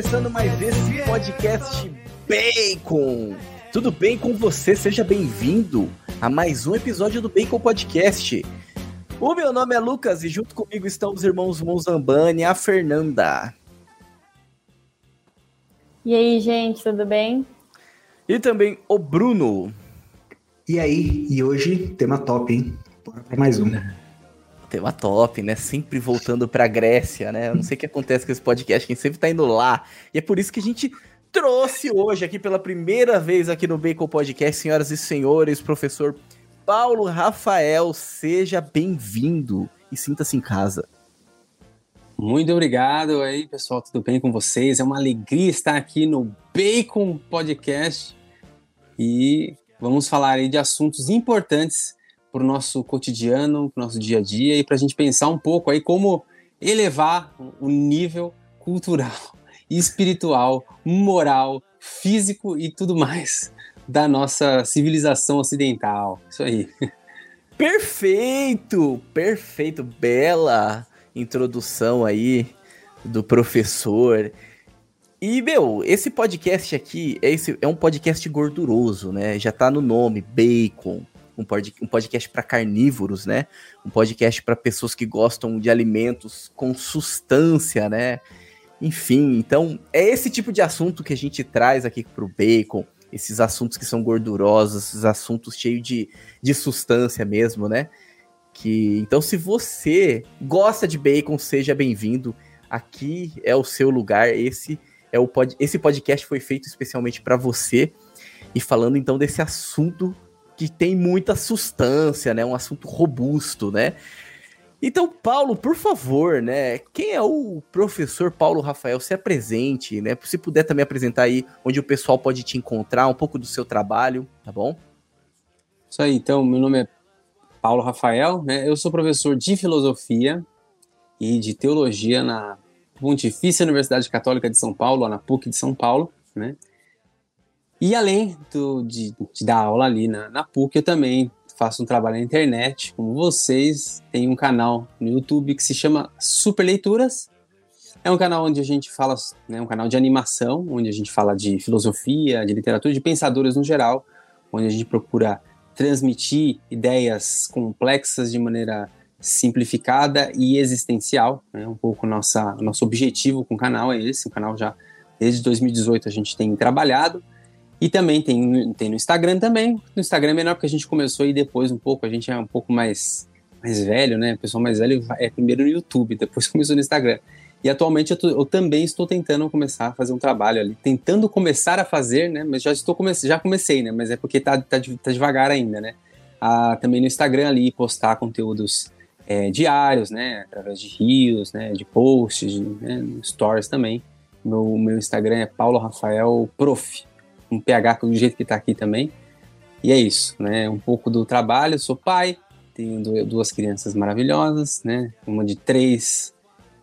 começando mais esse podcast Bacon. Tudo bem com você? Seja bem-vindo a mais um episódio do Bacon Podcast. O meu nome é Lucas e junto comigo estão os irmãos Monzambani e a Fernanda. E aí, gente, tudo bem? E também o Bruno. E aí, e hoje, tema top, hein? Bora pra mais um. Tema top, né? Sempre voltando pra Grécia, né? Eu não sei o que acontece com esse podcast, quem sempre tá indo lá. E é por isso que a gente trouxe hoje aqui pela primeira vez aqui no Bacon Podcast, senhoras e senhores, professor Paulo Rafael, seja bem-vindo e sinta-se em casa. Muito obrigado aí, pessoal, tudo bem com vocês? É uma alegria estar aqui no Bacon Podcast e vamos falar aí de assuntos importantes para o nosso cotidiano, para o nosso dia a dia e para a gente pensar um pouco aí como elevar o nível cultural, espiritual, moral, físico e tudo mais da nossa civilização ocidental. Isso aí. Perfeito, perfeito, bela introdução aí do professor. E, meu, esse podcast aqui é, esse, é um podcast gorduroso, né? Já tá no nome, bacon um, pod, um podcast para carnívoros, né? Um podcast para pessoas que gostam de alimentos com substância, né? Enfim, então é esse tipo de assunto que a gente traz aqui pro bacon, esses assuntos que são gordurosos, esses assuntos cheios de, de substância mesmo, né? Que então se você gosta de bacon, seja bem-vindo. Aqui é o seu lugar. Esse é o pod, esse podcast foi feito especialmente para você. E falando então desse assunto que tem muita substância, né? Um assunto robusto, né? Então, Paulo, por favor, né? Quem é o professor Paulo Rafael? Se apresente, né? Se puder também apresentar aí onde o pessoal pode te encontrar, um pouco do seu trabalho, tá bom? Isso aí, então, meu nome é Paulo Rafael, né? Eu sou professor de filosofia e de teologia na Pontifícia Universidade Católica de São Paulo, na PUC de São Paulo, né? E além do, de, de, dar aula ali na, na PUC, eu também faço um trabalho na internet, como vocês. Tem um canal no YouTube que se chama Super Leituras. É um canal onde a gente fala, né, um canal de animação, onde a gente fala de filosofia, de literatura, de pensadores no geral, onde a gente procura transmitir ideias complexas de maneira simplificada e existencial. Né? Um pouco nossa nosso objetivo com o canal é esse. O canal já desde 2018 a gente tem trabalhado e também tem, tem no Instagram também. No Instagram é menor porque a gente começou e depois um pouco, a gente é um pouco mais, mais velho, né? O pessoal mais velho é primeiro no YouTube, depois começou no Instagram. E atualmente eu, tô, eu, também estou tentando começar a fazer um trabalho ali, tentando começar a fazer, né? Mas já estou come já comecei, né? Mas é porque tá, tá, tá devagar ainda, né? Ah, também no Instagram ali postar conteúdos é, diários, né? Através de rios, né? De posts, de, né? stories também. Meu, meu Instagram é Paulo Rafael Prof um PH do jeito que está aqui também. E é isso, né? Um pouco do trabalho, sou pai, tenho duas crianças maravilhosas, né? Uma de três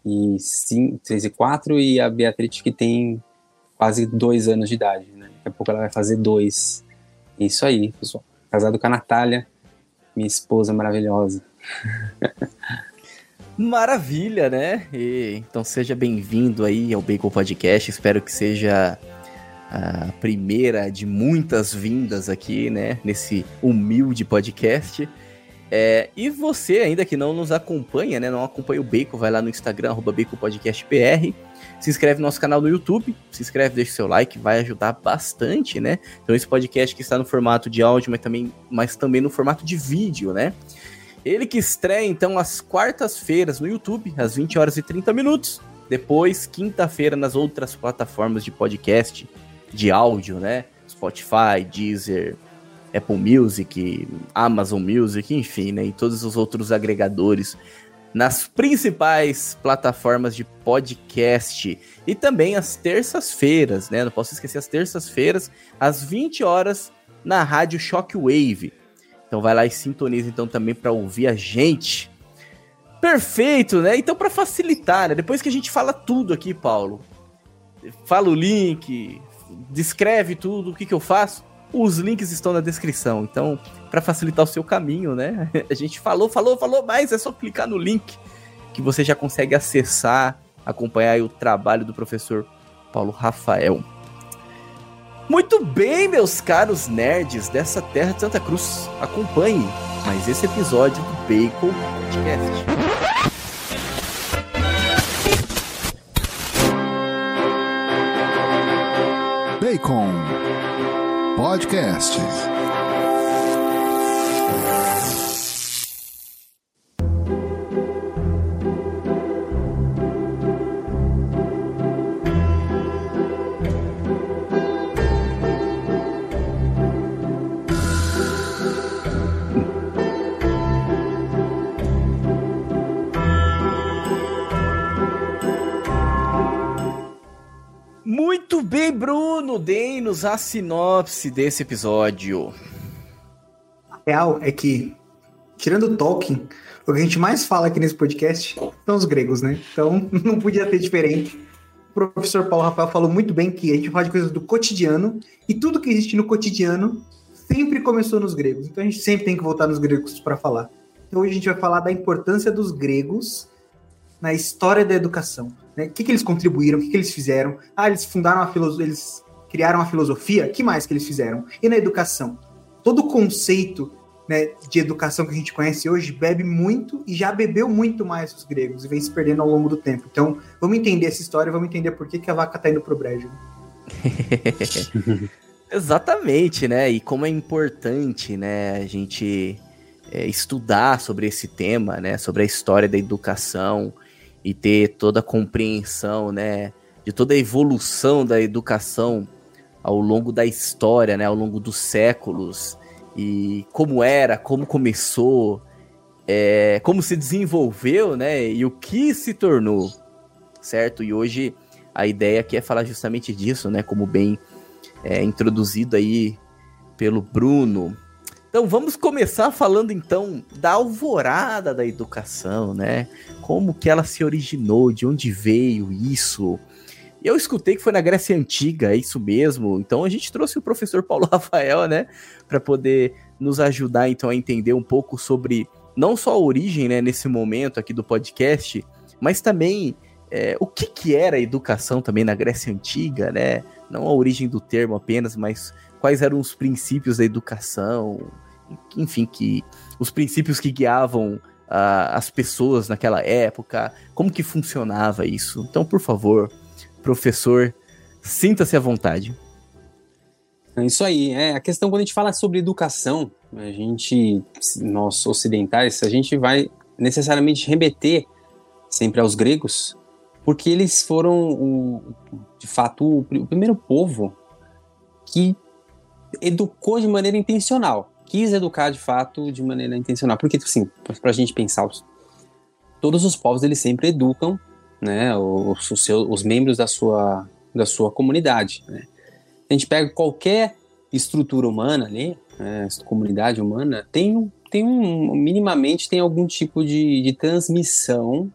e cinco, três e quatro e a Beatriz que tem quase dois anos de idade, né? Daqui a pouco ela vai fazer dois. É isso aí, pessoal. Casado com a Natália, minha esposa maravilhosa. Maravilha, né? E, então seja bem-vindo aí ao Bacon Podcast. Espero que seja a primeira de muitas vindas aqui, né, nesse humilde podcast. É, e você, ainda que não nos acompanha, né, não acompanha o Bacon, vai lá no Instagram, arroba BaconPodcastBR, se inscreve no nosso canal no YouTube, se inscreve, deixa seu like, vai ajudar bastante, né? Então esse podcast que está no formato de áudio, mas também, mas também no formato de vídeo, né? Ele que estreia, então, às quartas-feiras no YouTube, às 20 horas e 30 minutos. Depois, quinta-feira, nas outras plataformas de podcast, de áudio, né? Spotify, Deezer, Apple Music, Amazon Music, enfim, né? E todos os outros agregadores nas principais plataformas de podcast e também às terças-feiras, né? Não posso esquecer as terças-feiras às 20 horas na rádio Shockwave. Então vai lá e sintoniza então também para ouvir a gente. Perfeito, né? Então para facilitar, né? Depois que a gente fala tudo aqui, Paulo, fala o link, descreve tudo, o que, que eu faço, os links estão na descrição. Então, para facilitar o seu caminho, né? A gente falou, falou, falou, mas é só clicar no link que você já consegue acessar, acompanhar o trabalho do professor Paulo Rafael. Muito bem, meus caros nerds dessa terra de Santa Cruz. Acompanhe mais esse episódio do Bacon Podcast. Bacon Podcast. Dê-nos a sinopse desse episódio. A real é que, tirando Tolkien, o que a gente mais fala aqui nesse podcast são os gregos, né? Então não podia ser diferente. O professor Paulo Rafael falou muito bem que a gente fala de coisas do cotidiano e tudo que existe no cotidiano sempre começou nos gregos. Então a gente sempre tem que voltar nos gregos para falar. Então hoje a gente vai falar da importância dos gregos na história da educação. Né? O que, que eles contribuíram, o que, que eles fizeram. Ah, eles fundaram a filosofia, eles criaram a filosofia, que mais que eles fizeram? E na educação? Todo o conceito né, de educação que a gente conhece hoje bebe muito e já bebeu muito mais os gregos e vem se perdendo ao longo do tempo. Então, vamos entender essa história, vamos entender por que, que a vaca tá indo pro brejo. Exatamente, né? E como é importante, né, a gente é, estudar sobre esse tema, né, sobre a história da educação e ter toda a compreensão, né, de toda a evolução da educação ao longo da história, né, ao longo dos séculos e como era, como começou, é, como se desenvolveu, né, e o que se tornou, certo? E hoje a ideia aqui é falar justamente disso, né, como bem é, introduzido aí pelo Bruno. Então vamos começar falando então da alvorada da educação, né? Como que ela se originou, de onde veio isso. Eu escutei que foi na Grécia Antiga, é isso mesmo. Então a gente trouxe o professor Paulo Rafael, né, para poder nos ajudar então a entender um pouco sobre não só a origem, né, nesse momento aqui do podcast, mas também é, o que que era a educação também na Grécia Antiga, né? Não a origem do termo apenas, mas quais eram os princípios da educação, enfim, que os princípios que guiavam uh, as pessoas naquela época, como que funcionava isso. Então, por favor, professor, sinta-se à vontade. É isso aí, é a questão quando a gente fala sobre educação, a gente, nós ocidentais, a gente vai necessariamente remeter sempre aos gregos, porque eles foram, o, de fato, o, primeiro povo que educou de maneira intencional, quis educar de fato de maneira intencional, porque assim, para a gente pensar, todos os povos eles sempre educam, né, os, os, seus, os membros da sua da sua comunidade. Né? A gente pega qualquer estrutura humana ali, né, comunidade humana, tem, tem um, minimamente tem algum tipo de, de transmissão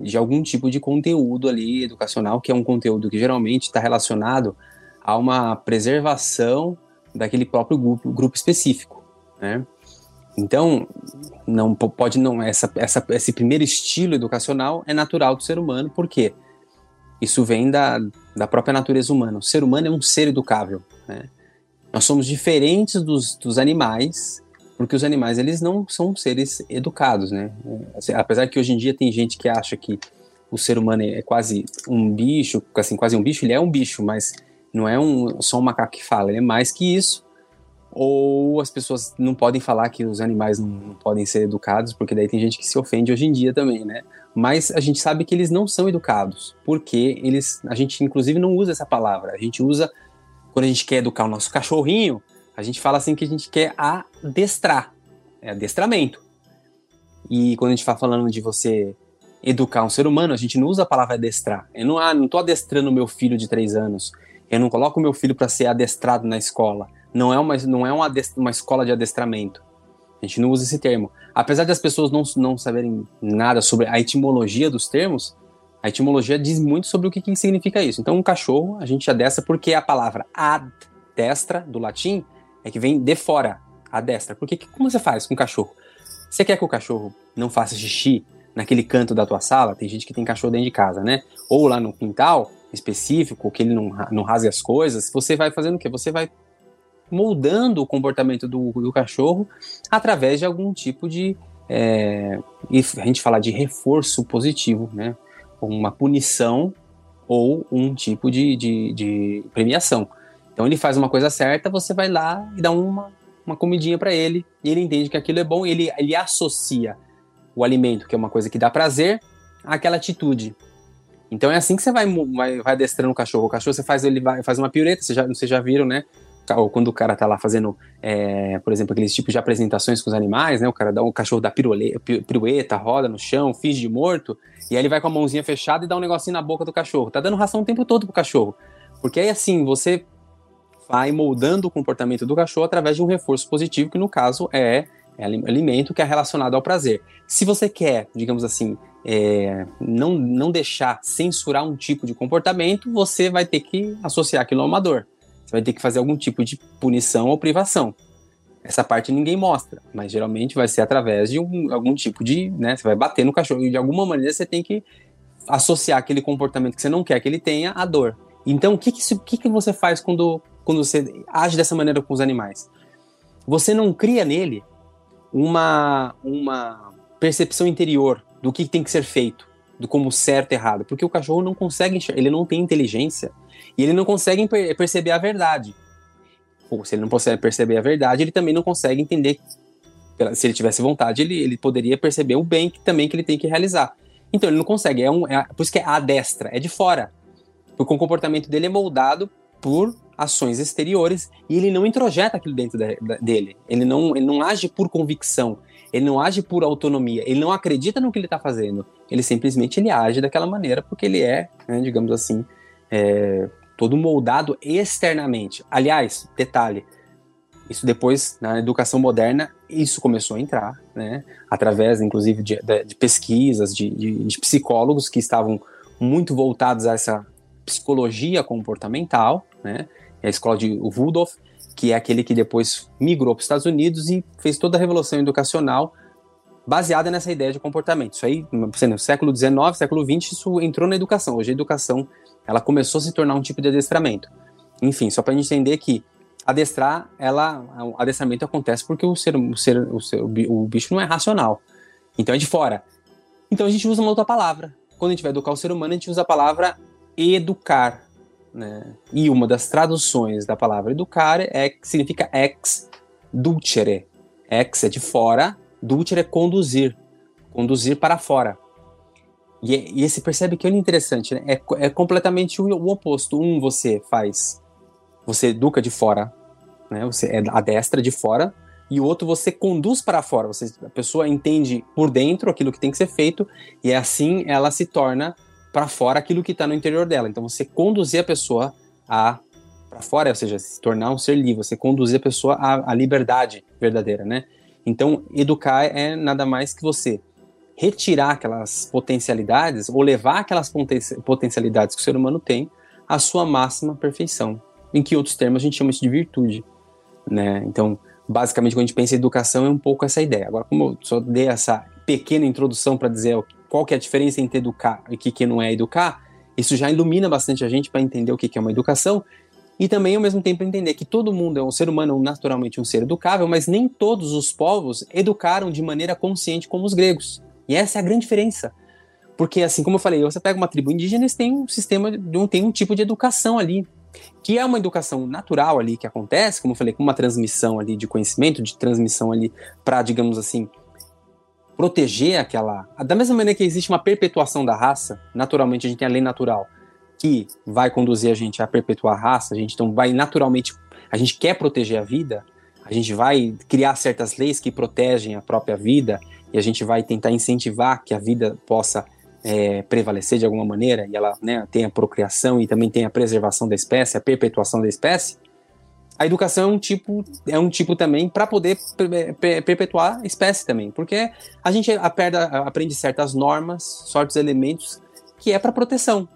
de algum tipo de conteúdo ali educacional, que é um conteúdo que geralmente está relacionado a uma preservação daquele próprio grupo, grupo específico, né? Então, não pode não essa, essa, esse primeiro estilo educacional é natural do ser humano, porque isso vem da, da própria natureza humana. O ser humano é um ser educável, né? Nós somos diferentes dos, dos animais, porque os animais eles não são seres educados, né? Assim, apesar que hoje em dia tem gente que acha que o ser humano é quase um bicho, assim, quase um bicho, ele é um bicho, mas não é um, só um macaco que fala, ele é mais que isso. Ou as pessoas não podem falar que os animais não, podem ser educados, porque daí tem gente que se ofende hoje em dia também, né? Mas a gente sabe que eles não são educados, porque eles, a gente inclusive não usa essa palavra, a gente usa quando a gente quer educar o nosso cachorrinho, a gente fala assim que a gente quer adestrar, é adestramento. E quando a gente fala falando de você educar um ser humano, a gente não usa a palavra adestrar. Eu não, ah, não tô adestrando meu filho de três anos. Eu não coloco meu filho para ser adestrado na escola. Não é uma, não é uma, uma escola de adestramento. A gente não usa esse termo. Apesar das pessoas não, não saberem nada sobre a etimologia dos termos, a etimologia diz muito sobre o que, que significa isso. Então, um cachorro, a gente adestra porque a palavra ad destra, do latim, é que vem de fora, a destra. Porque como você faz com o cachorro? Você quer que o cachorro não faça xixi naquele canto da tua sala? Tem gente que tem cachorro dentro de casa, né? Ou lá no quintal específico, que ele não, não rasgue as coisas. Você vai fazendo o quê? Você vai moldando o comportamento do, do cachorro através de algum tipo de. É, a gente fala de reforço positivo, né? Uma punição ou um tipo de, de, de premiação. Então ele faz uma coisa certa, você vai lá e dá uma, uma comidinha para ele, e ele entende que aquilo é bom, ele, ele associa o alimento, que é uma coisa que dá prazer, àquela atitude. Então é assim que você vai, vai, vai adestrando o cachorro. O cachorro você faz, ele vai, faz uma piureta, vocês já, vocês já viram, né? Ou quando o cara tá lá fazendo, é, por exemplo, aqueles tipos de apresentações com os animais, né? O cara dá um cachorro dá pirueta, roda no chão, finge de morto, e aí ele vai com a mãozinha fechada e dá um negocinho na boca do cachorro. Tá dando ração o tempo todo pro cachorro. Porque aí assim, você vai moldando o comportamento do cachorro através de um reforço positivo, que no caso é, é alimento que é relacionado ao prazer. Se você quer, digamos assim, é, não, não deixar censurar um tipo de comportamento, você vai ter que associar aquilo a uma dor. Você vai ter que fazer algum tipo de punição ou privação. Essa parte ninguém mostra, mas geralmente vai ser através de um, algum tipo de. Né, você vai bater no cachorro e de alguma maneira você tem que associar aquele comportamento que você não quer que ele tenha à dor. Então, o que, que, que, que você faz quando, quando você age dessa maneira com os animais? Você não cria nele uma, uma percepção interior do que tem que ser feito, do como certo e errado, porque o cachorro não consegue enxergar, ele não tem inteligência e ele não consegue per perceber a verdade. Ou se ele não consegue perceber a verdade, ele também não consegue entender. Se ele tivesse vontade, ele, ele poderia perceber o bem que, também que ele tem que realizar. Então ele não consegue. É um, é, por isso que é a destra, é de fora. Porque o comportamento dele é moldado por ações exteriores e ele não introjeta aquilo dentro de, de, dele. Ele não, ele não age por convicção. Ele não age por autonomia. Ele não acredita no que ele está fazendo. Ele simplesmente ele age daquela maneira porque ele é, né, digamos assim, é, todo moldado externamente. Aliás, detalhe, isso depois, na educação moderna, isso começou a entrar, né? Através, inclusive, de, de, pesquisas, de, de, de, psicólogos que estavam muito voltados a essa psicologia comportamental, né? A escola de Rudolph, que é aquele que depois migrou para os Estados Unidos e fez toda a revolução educacional baseada nessa ideia de comportamento. Isso aí, no século XIX, século XX, isso entrou na educação. Hoje a educação ela começou a se tornar um tipo de adestramento. Enfim, só para a gente entender que adestrar, ela, o adestramento acontece porque o ser, o ser, o, ser, o bicho não é racional. Então é de fora. Então a gente usa uma outra palavra. Quando a gente vai educar o ser humano, a gente usa a palavra educar. Né? E uma das traduções da palavra educar é significa ex dulcere. Ex é de fora, dulcere é conduzir. Conduzir para fora. E, e você percebe que olha interessante, né? É, é completamente o, o, oposto. Um você faz, você educa de fora, né? Você é a destra de fora, e o outro você conduz para fora. Você, a pessoa entende por dentro aquilo que tem que ser feito, e assim ela se torna para fora aquilo que está no interior dela. Então você conduzir a pessoa a para fora, ou seja, se tornar um ser livre, você conduzir a pessoa à, à liberdade verdadeira, né? Então, educar é nada mais que você retirar aquelas potencialidades ou levar aquelas potencialidades que o ser humano tem à sua máxima perfeição. Em que outros termos a gente chama isso de virtude, né? Então, basicamente, quando a gente pensa em educação é um pouco essa ideia. Agora, como eu só dei essa pequena introdução para dizer qual que é a diferença entre educar e o que, que não é educar, isso já ilumina bastante a gente para entender o que, que é uma educação e também ao mesmo tempo entender que todo mundo é um ser humano naturalmente um ser educável, mas nem todos os povos educaram de maneira consciente como os gregos. E essa é a grande diferença. Porque, assim como eu falei, você pega uma tribo indígena, eles têm um sistema, tem um tipo de educação ali, que é uma educação natural ali que acontece, como eu falei, com uma transmissão ali de conhecimento, de transmissão ali para, digamos assim, proteger aquela. Da mesma maneira que existe uma perpetuação da raça, naturalmente a gente tem a lei natural que vai conduzir a gente a perpetuar a raça, a gente então vai naturalmente, a gente quer proteger a vida, a gente vai criar certas leis que protegem a própria vida e a gente vai tentar incentivar que a vida possa é, prevalecer de alguma maneira e ela né, tenha procriação e também tenha preservação da espécie, a perpetuação da espécie, a educação é um tipo, é um tipo também para poder perpetuar a espécie também, porque a gente aprende certas normas, certos elementos que é para proteção,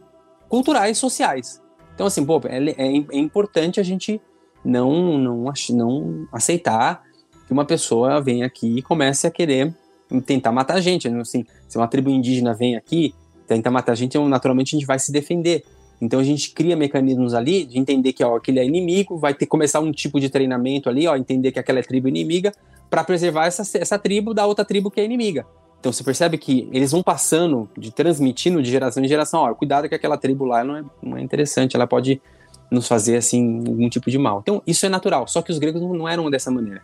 culturais, sociais. Então assim, pô, é, é, é importante a gente não, não, não aceitar que uma pessoa venha aqui e comece a querer tentar matar a gente. Assim, se uma tribo indígena vem aqui, tenta matar a gente, naturalmente a gente vai se defender. Então a gente cria mecanismos ali de entender que ó, aquele é inimigo, vai ter que começar um tipo de treinamento ali, ó, entender que aquela é tribo inimiga, para preservar essa, essa tribo da outra tribo que é inimiga. Então você percebe que eles vão passando, de transmitindo de geração em geração, ó, cuidado que aquela tribo lá não é, não é interessante, ela pode nos fazer assim algum tipo de mal. Então isso é natural, só que os gregos não, não eram dessa maneira.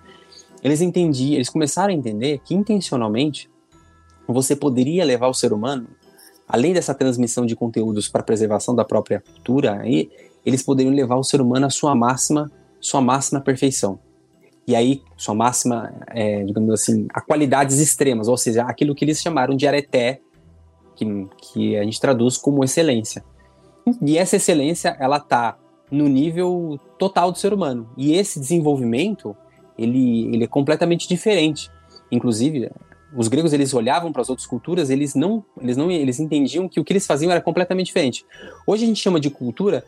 Eles entendiam, eles começaram a entender que intencionalmente você poderia levar o ser humano além dessa transmissão de conteúdos para preservação da própria cultura, aí, eles poderiam levar o ser humano à sua máxima, sua máxima perfeição. E aí, sua máxima, é, digamos assim, a qualidades extremas, ou seja, aquilo que eles chamaram de areté, que, que a gente traduz como excelência. E essa excelência, ela está no nível total do ser humano. E esse desenvolvimento, ele, ele é completamente diferente. Inclusive, os gregos eles olhavam para as outras culturas, eles não, eles não, eles entendiam que o que eles faziam era completamente diferente. Hoje a gente chama de cultura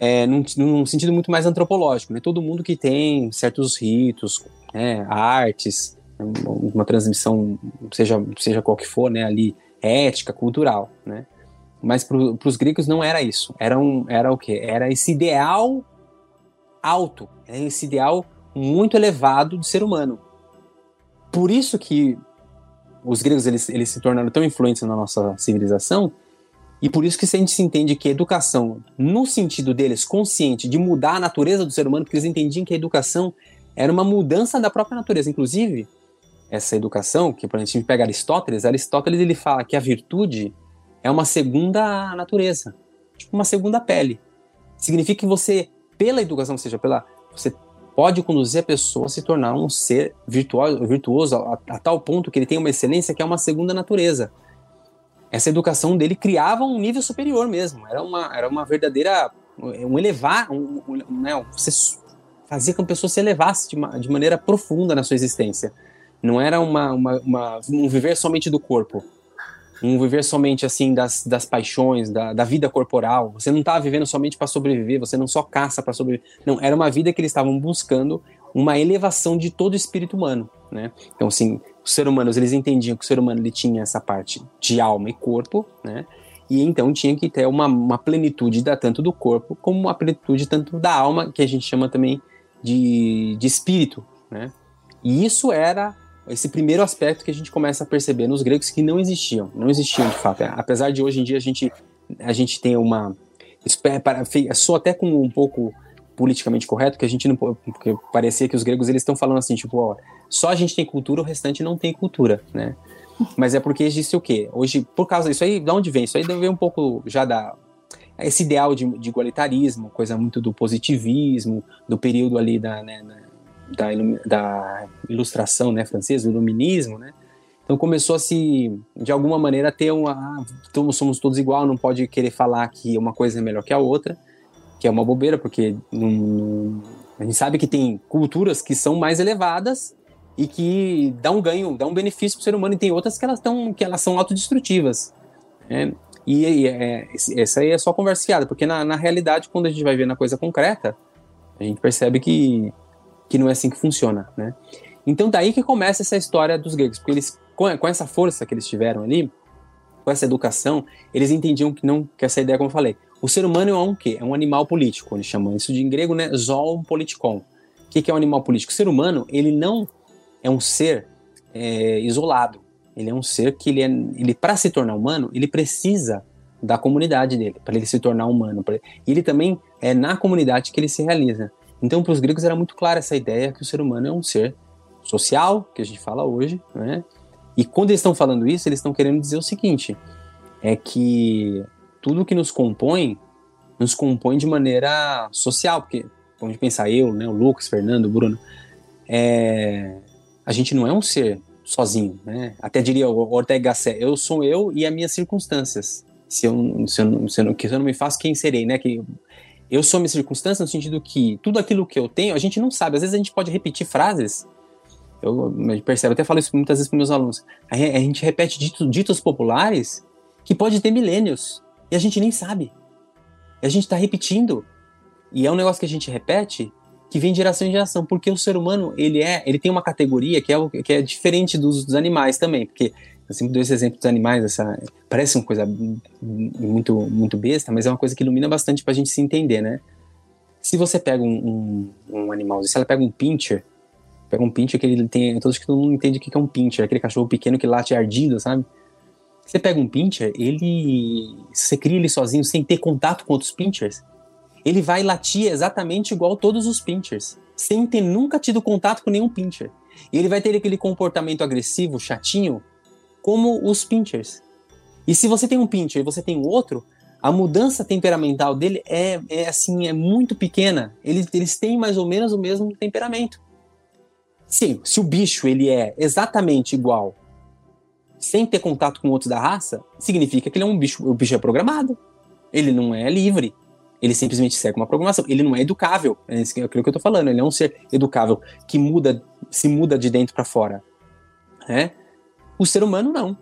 é, num, num sentido muito mais antropológico, né? Todo mundo que tem certos ritos, né? artes, uma transmissão, seja seja qual que for, né? Ali ética, cultural, né? Mas para os gregos não era isso. Era, um, era o quê? Era esse ideal alto, esse ideal muito elevado de ser humano por isso que os gregos eles, eles se tornaram tão influentes na nossa civilização e por isso que a gente se entende que educação, no sentido deles, consciente de mudar a natureza do ser humano, porque eles entendiam que a educação era uma mudança da própria natureza. Inclusive, essa educação, que por exemplo, pega Aristóteles, Aristóteles ele fala que a virtude é uma segunda natureza, tipo uma segunda pele. Significa que você, pela educação, ou seja, pela você pode conduzir a pessoa a se tornar um ser virtuoso, virtuoso a, a, tal ponto que ele tem uma excelência que é uma segunda natureza. Essa educação dele criava um nível superior mesmo. Era uma, era uma verdadeira. um elevar. Um, um, né, você fazia com que a pessoa se elevasse de, uma, de maneira profunda na sua existência. Não era uma, uma, uma um viver somente do corpo um viver somente assim das, das paixões, da, da vida corporal. Você não estava tá vivendo somente para sobreviver, você não só caça para sobreviver. Não, era uma vida que eles estavam buscando uma elevação de todo o espírito humano, né? Então, assim, os seres humanos, eles entendiam que o ser humano ele tinha essa parte de alma e corpo, né? E então tinha que ter uma, uma plenitude da, tanto do corpo como uma plenitude tanto da alma, que a gente chama também de, de espírito, né? E isso era esse primeiro aspecto que a gente começa a perceber nos gregos que não existiam, não existiam de fato. Apesar de hoje em dia a gente, a gente tem uma. Isso é, até com um pouco politicamente correto, que a gente não. Porque parecia que os gregos eles estão falando assim, tipo, ó, só a gente tem cultura, o restante não tem cultura, né? Mas é porque existe o quê? Hoje, por causa disso aí, de onde vem? Isso aí vem um pouco já da. Esse ideal de, de igualitarismo, coisa muito do positivismo, do período ali da, né, da, da ilustração né, francesa, o iluminismo, né? Então começou a se, de alguma maneira, ter uma. Ah, somos todos igual, não pode querer falar que uma coisa é melhor que a outra, que é uma bobeira, porque a gente sabe que tem culturas que são mais elevadas e que dá um ganho, dá um benefício para o ser humano, e tem outras que elas, tão, que elas são autodestrutivas. Né? E, e é, essa aí é só conversa fiada, porque na, na realidade, quando a gente vai ver na coisa concreta, a gente percebe que que não é assim que funciona, né? Então daí que começa essa história dos gregos, porque eles com, com essa força que eles tiveram ali, com essa educação, eles entendiam que não que essa ideia, como eu falei, o ser humano é um quê? É um animal político, eles chamam isso de em grego, né? Zoon politikon. O que, é um animal político? O ser humano, ele não é um ser é, isolado. Ele é um ser que ele, é, ele para se tornar humano, ele precisa da comunidade dele, para ele se tornar humano. Pra, e ele também é na comunidade que ele se realiza. Então, para os gregos era muito clara essa ideia que o ser humano é um ser social, que a gente fala hoje, né? E quando eles estão falando isso, eles estão querendo dizer o seguinte: é que tudo que nos compõe, nos compõe de maneira social, porque vamos pensar eu, né, o Lucas, Fernando, Bruno, é, a gente não é um ser sozinho, né? Até diria o Ortega Gasset, eu sou eu e as minhas circunstâncias. Se eu, se eu, se eu, se eu não me faço, quem serei, né? Que Eu sou minha circunstância no sentido que tudo aquilo que eu tenho, a gente não sabe. Às vezes a gente pode repetir frases. Eu, eu percebo, até falo isso muitas vezes para meus alunos. A gente repete ditos, ditos populares que pode ter milênios e a gente nem sabe. E a gente está repetindo. E é um negócio que a gente repete que vem de geração em geração, porque o ser humano ele é, ele tem uma categoria que é, que é diferente dos, dos animais também, porque eu sempre dou esse exemplo dos animais, essa, parece uma coisa muito, muito besta, mas é uma coisa que ilumina bastante para a gente se entender, né? Se você pega um, um, um animal, se ela pega um pincher, pega um pincher que ele tem, todos que todo mundo entende o que é um pincher, aquele cachorro pequeno que late ardido, sabe? Você pega um pincher, ele, você cria ele sozinho sem ter contato com outros pinchers, ele vai latir exatamente igual todos os pinchers, sem ter nunca tido contato com nenhum pincher. E ele vai ter aquele comportamento agressivo, chatinho, como os pinchers. E se você tem um pincher e você tem outro, a mudança temperamental dele é, é assim, é muito pequena. Eles, eles têm mais ou menos o mesmo temperamento. Sim, se o bicho ele é exatamente igual, sem ter contato com outros da raça, significa que ele é um bicho, o bicho é programado. Ele não é livre. Ele simplesmente segue uma programação. Ele não é educável. É aquilo que eu estou falando. Ele é um ser educável que muda, se muda de dentro para fora. Né? O ser humano não.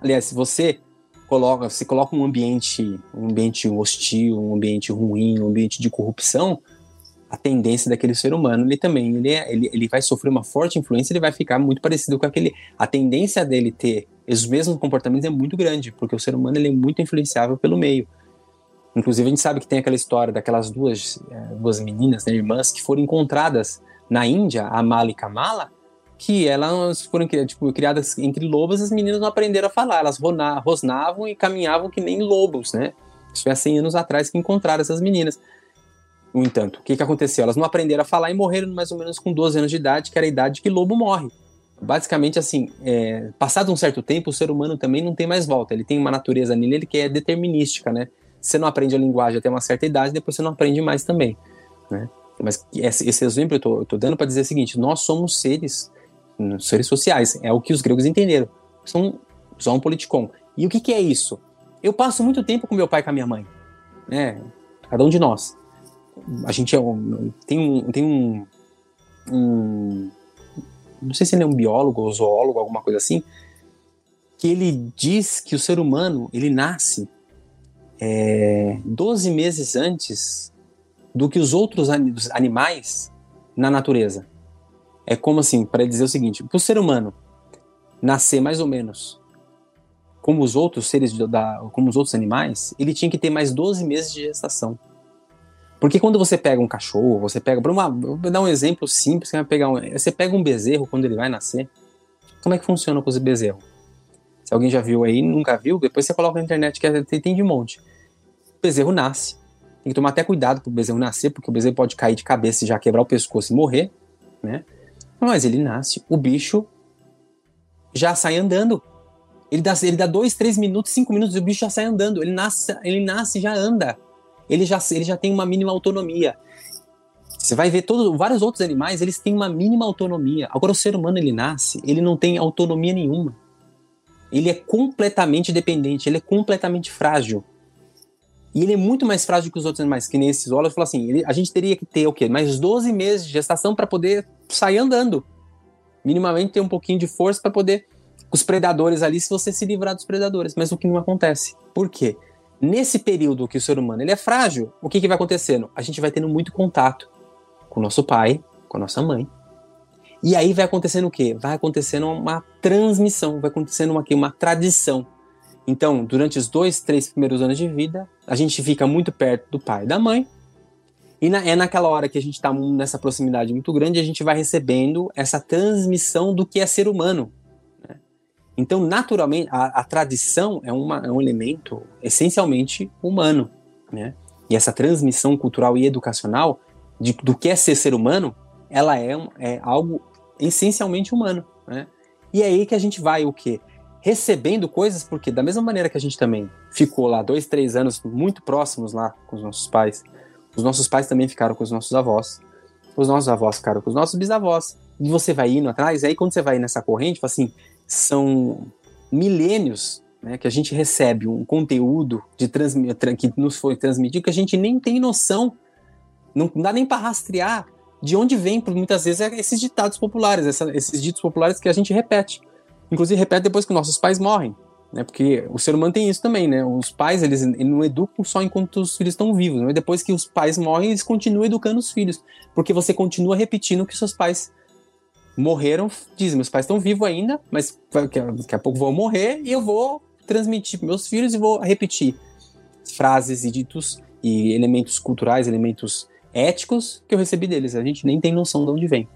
Aliás, se você coloca, se coloca um ambiente, um ambiente hostil, um ambiente ruim, um ambiente de corrupção, a tendência daquele ser humano, ele também, ele, é, ele, ele vai sofrer uma forte influência, ele vai ficar muito parecido com aquele, a tendência dele ter os mesmos comportamentos é muito grande, porque o ser humano ele é muito influenciável pelo meio. Inclusive a gente sabe que tem aquela história daquelas duas, é, duas meninas, né, irmãs, que foram encontradas na Índia, a Mala e Kamala, que elas foram tipo, criadas entre lobos, as meninas não aprenderam a falar, elas rosnavam e caminhavam que nem lobos, né? Isso foi há 100 anos atrás que encontraram essas meninas. No entanto, o que, que aconteceu? Elas não aprenderam a falar e morreram mais ou menos com 12 anos de idade, que era a idade que lobo morre. Basicamente, assim, é, passado um certo tempo, o ser humano também não tem mais volta. Ele tem uma natureza nele que é determinística, né? Você não aprende a linguagem até uma certa idade, depois você não aprende mais também, né? Mas esse exemplo eu estou dando para dizer o seguinte: nós somos seres seres sociais. É o que os gregos entenderam. São só um politicon. E o que, que é isso? Eu passo muito tempo com meu pai e com a minha mãe. Né? Cada um de nós. A gente é um, tem um. Tem um, um não sei se ele é um biólogo ou zoólogo, alguma coisa assim, que ele diz que o ser humano ele nasce é, 12 meses antes do que os outros animais na natureza. É como assim, para dizer o seguinte: para o ser humano nascer mais ou menos como os outros seres, da, como os outros animais, ele tinha que ter mais 12 meses de gestação. Porque quando você pega um cachorro, você pega. Uma, vou dar um exemplo simples: você, vai pegar um, você pega um bezerro quando ele vai nascer. Como é que funciona com esse bezerro? Se alguém já viu aí, nunca viu, depois você coloca na internet que é, tem de monte. O bezerro nasce. Tem que tomar até cuidado para o bezerro nascer, porque o bezerro pode cair de cabeça e já quebrar o pescoço e morrer, né? Mas ele nasce, o bicho já sai andando. Ele dá, ele dá dois, três minutos, cinco minutos e o bicho já sai andando. Ele nasce, ele nasce e já anda. Ele já, ele já tem uma mínima autonomia. Você vai ver todos, vários outros animais, eles têm uma mínima autonomia. Agora o ser humano ele nasce, ele não tem autonomia nenhuma. Ele é completamente dependente, ele é completamente frágil. E ele é muito mais frágil que os outros animais, que nem esses olhos. Falou assim: ele, a gente teria que ter o quê? Mais 12 meses de gestação para poder sair andando. Minimamente ter um pouquinho de força para poder. Os predadores ali, se você se livrar dos predadores. Mas o que não acontece. Por quê? Nesse período que o ser humano ele é frágil, o que, que vai acontecendo? A gente vai tendo muito contato com o nosso pai, com a nossa mãe. E aí vai acontecendo o quê? Vai acontecendo uma transmissão, vai acontecendo uma, uma tradição então, durante os dois, três primeiros anos de vida, a gente fica muito perto do pai e da mãe. E na, é naquela hora que a gente está nessa proximidade muito grande, a gente vai recebendo essa transmissão do que é ser humano. Então, naturalmente, a, a tradição é, uma, é, um elemento essencialmente humano. Né? E essa transmissão cultural e educacional de, do que é ser ser humano, ela é, é algo essencialmente humano. Né? E é aí que a gente vai o quê? recebendo coisas, porque da mesma maneira que a gente também ficou lá dois, três anos muito próximos lá com os nossos pais, os nossos pais também ficaram com os nossos avós, os nossos avós ficaram com os nossos bisavós, e você vai indo atrás, e aí quando você vai nessa corrente, assim, são milênios, né, que a gente recebe um conteúdo de que nos foi transmitido que a gente nem tem noção, não dá nem para rastrear de onde vem, porque muitas vezes, é esses ditados populares, essa, esses ditos populares que a gente repete. Inclusive, repete depois que nossos pais morrem. Né, porque o ser humano tem isso também, né? Os pais, eles, eles não educam só enquanto os filhos estão vivos, mas depois que os pais morrem, eles continuam educando os filhos, porque você continua repetindo o que seus pais morreram, dizem, meus pais estão vivos ainda, mas daqui a pouco vão morrer e eu vou transmitir para meus filhos e vou repetir frases e ditos e elementos culturais, elementos éticos que eu recebi deles. A gente nem tem noção de onde vem.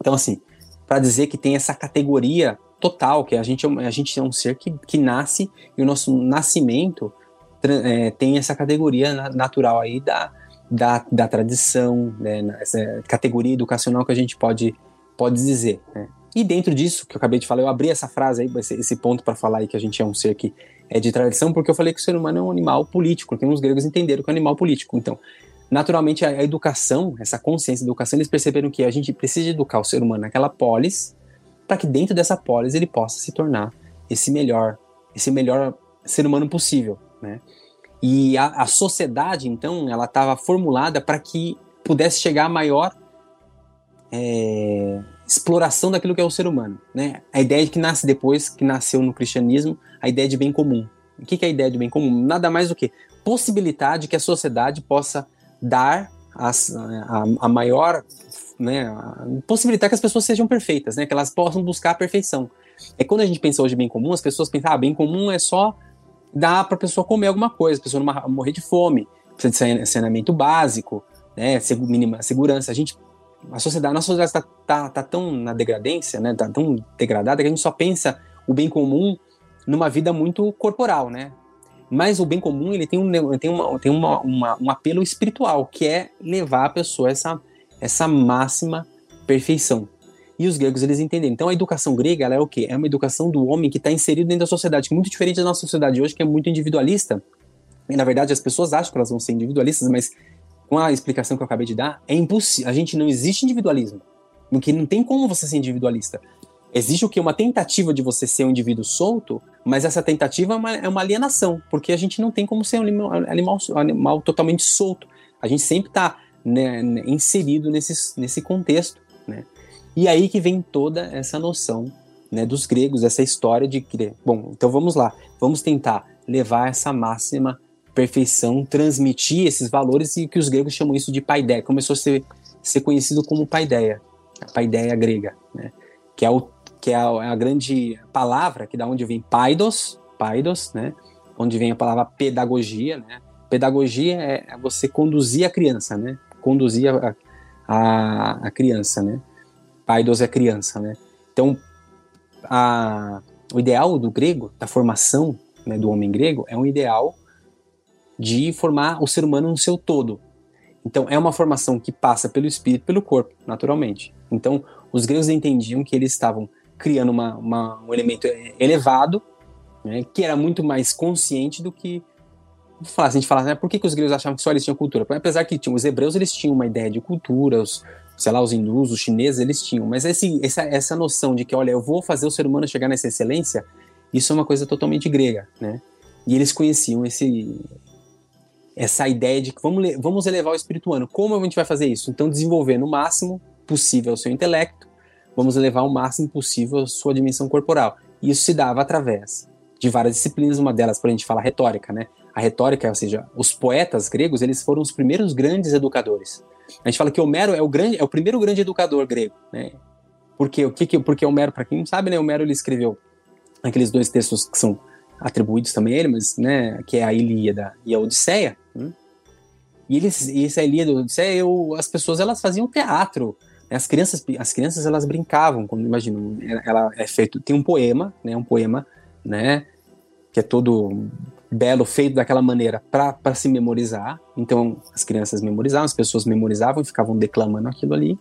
Então, assim, para dizer que tem essa categoria total, que a gente, é a gente é um ser que, que nasce e o nosso nascimento é, tem essa categoria natural aí da, da, da tradição, né, essa categoria educacional que a gente pode, pode dizer. Né. E dentro disso, que eu acabei de falar, eu abri essa frase aí, esse, ponto para falar aí que a gente é um ser que é de tradição, porque eu falei que o ser humano é um animal político, porque os gregos entenderam que é um animal político. Então, naturalmente a, educação, essa consciência da educação, eles perceberam que a gente precisa educar o ser humano naquela polis, para que dentro dessa polis ele possa se tornar esse melhor, esse melhor ser humano possível, né? E a, a sociedade, então, ela estava formulada para que pudesse chegar a maior é, exploração daquilo que é o ser humano, né? A ideia de que nasce depois, que nasceu no cristianismo, a ideia de bem comum. O que é a ideia de bem comum? Nada mais do que possibilitar de que a sociedade possa dar as, a, a, maior, né, possibilitar que as pessoas sejam perfeitas, né, que elas possam buscar a perfeição. É quando a gente pensa hoje em bem comum, as pessoas pensam, ah, bem comum é só dar para a pessoa comer alguma coisa, a pessoa não morrer de fome, precisa de saneamento básico, né, mínima segurança. A gente, a sociedade, a nossa sociedade está tá, tá tão na degradência, né, tá tão degradada que a gente só pensa o bem comum numa vida muito corporal, né? Mas o bem comum ele tem, um, tem, uma, tem uma, uma, um apelo espiritual, que é levar a pessoa a essa, essa máxima perfeição. E os gregos eles entendem. Então a educação grega ela é o quê? É uma educação do homem que está inserido dentro da sociedade, que é muito diferente da nossa sociedade hoje, que é muito individualista. E na verdade as pessoas acham que elas vão ser individualistas, mas com a explicação que eu acabei de dar, é impossível. A gente não existe individualismo. Porque não tem como você ser individualista. Existe o que? Uma tentativa de você ser um indivíduo solto, mas essa tentativa é uma, é uma alienação, porque a gente não tem como ser um animal, animal, totalmente solto. A gente sempre está né, né, inserido nesse, nesse contexto. Né? E aí que vem toda essa noção né, dos gregos, essa história de que, bom, então vamos lá, vamos tentar levar essa máxima perfeição, transmitir esses valores e que os gregos chamam isso de paideia, começou a ser, ser conhecido como paideia, a paideia grega, né? que é o que é a, é a grande palavra, que da onde vem paidos, paidos, né? Onde vem a palavra pedagogia, né? Pedagogia é, é você conduzir a criança, né? Conduzir a, a, a criança, né? Paidos é criança, né? Então, a, o ideal do grego, da formação né, do homem grego, é um ideal de formar o ser humano no seu todo. Então, é uma formação que passa pelo espírito, pelo corpo, naturalmente. Então, os gregos entendiam que eles estavam criando uma, uma, um elemento elevado, né, que era muito mais consciente do que se a gente falar, né, por que, que os gregos achavam que só eles tinham cultura? Apesar que tinham, os hebreus eles tinham uma ideia de cultura, os, sei lá, os hindus, os chineses eles tinham, mas esse, essa, essa noção de que, olha, eu vou fazer o ser humano chegar nessa excelência, isso é uma coisa totalmente grega, né? E eles conheciam esse, essa ideia de que vamos, vamos elevar o espírito humano. Como a gente vai fazer isso? Então, desenvolver no máximo possível o seu intelecto, vamos elevar o máximo possível a sua dimensão corporal. E isso se dava através de várias disciplinas, uma delas, para a gente falar, retórica, né? A retórica, ou seja, os poetas gregos, eles foram os primeiros grandes educadores. A gente fala que Homero é o grande, é o primeiro grande educador grego, né? Porque o que, que porque Homero, para quem não sabe, né, Homero ele escreveu aqueles dois textos que são atribuídos também a ele, mas né, que é a Ilíada e a Odisseia. Né? E eles, essa Ilíada e a Odisseia, eu, as pessoas elas faziam teatro as crianças, as crianças elas brincavam, como imagino, ela é feito, tem um poema, né, um poema, né, que é todo belo, feito daquela maneira para se memorizar. Então as crianças memorizavam, as pessoas memorizavam e ficavam declamando aquilo ali.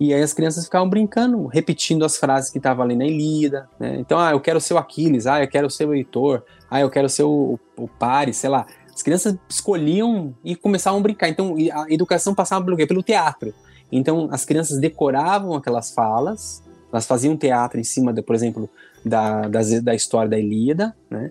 E aí as crianças ficavam brincando, repetindo as frases que estavam ali na Ilíada, né? Então, ah, eu quero ser o Aquiles, ah, eu quero ser o Heitor, ah, eu quero ser o, o Paris, sei lá. As crianças escolhiam e começavam a brincar. Então, a educação passava pelo quê? Pelo teatro. Então, as crianças decoravam aquelas falas, elas faziam teatro em cima, de, por exemplo, da, da história da Ilíada, né?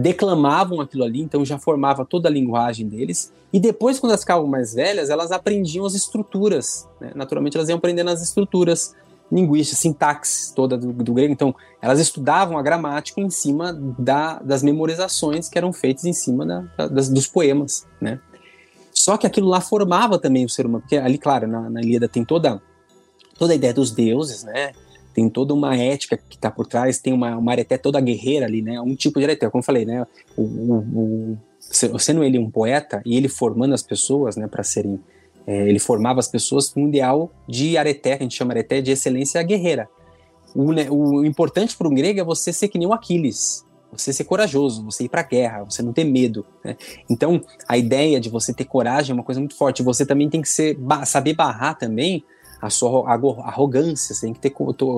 Declamavam aquilo ali, então já formava toda a linguagem deles. E depois, quando elas ficavam mais velhas, elas aprendiam as estruturas. Né? Naturalmente, elas iam aprendendo as estruturas linguísticas, sintaxe toda do, do, grego. Então, elas estudavam a gramática em cima da, das memorizações que eram feitas em cima da, das, dos poemas. Né? Só que aquilo lá formava também o ser humano, porque ali, claro, na, na Ilíada tem toda, toda a ideia dos deuses, né? Tem toda uma ética que está por trás, tem uma, uma areté toda guerreira ali, né? Um tipo de areté, como eu falei, né? O, o, o, sendo ele um poeta e ele formando as pessoas, né, para serem. É, ele formava as pessoas com um ideal de areté, que a gente chama areté de excelência guerreira. O, né, o importante para um grego é você ser que nem o Aquiles, você ser corajoso, você ir para a guerra, você não ter medo. Né? Então, a ideia de você ter coragem é uma coisa muito forte. Você também tem que ser, saber barrar também a sua arrogância, você tem que ter,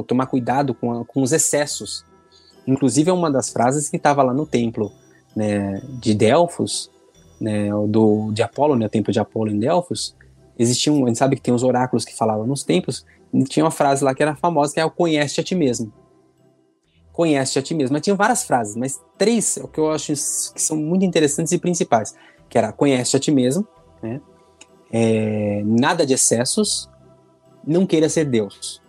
tomar cuidado com, a, com os excessos. Inclusive, é uma das frases que estava lá no templo né, de Delfos, né, do, de Apolo, né, o templo de Apolo em Delfos, existia um, a gente sabe que tem os oráculos que falavam nos templos, e tinha uma frase lá que era famosa, que é o conhece a ti mesmo. Conhece a ti mesmo. Mas tinha várias frases, mas três, o que eu acho que são muito interessantes e principais, que era conhece a ti mesmo, né, é, nada de excessos, não queira ser Deus.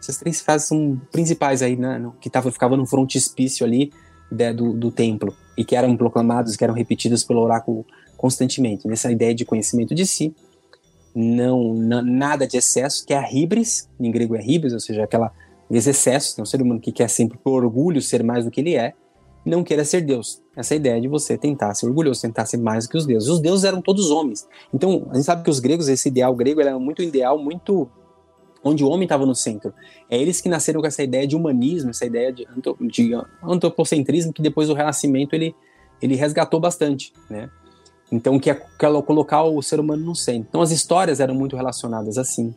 Essas três frases são principais aí, né, que tava, ficava no frontispício ali né, do, do templo e que eram proclamados, que eram repetidos pelo oráculo constantemente. Nessa ideia de conhecimento de si, não, não nada de excesso, que é a hibris, em grego é hibris, ou seja, aquela excesso, tem um ser humano que quer sempre por orgulho ser mais do que ele é, não queira ser Deus. Essa ideia de você tentar ser orgulhoso, tentar ser mais do que os deuses. Os deuses eram todos homens. Então, a gente sabe que os gregos, esse ideal grego, era muito ideal, muito onde o homem estava no centro. É eles que nasceram com essa ideia de humanismo, essa ideia de, de antropocentrismo que depois do Renascimento ele, ele resgatou bastante, né? Então, é, que é colocar o ser humano no centro. Então, as histórias eram muito relacionadas assim.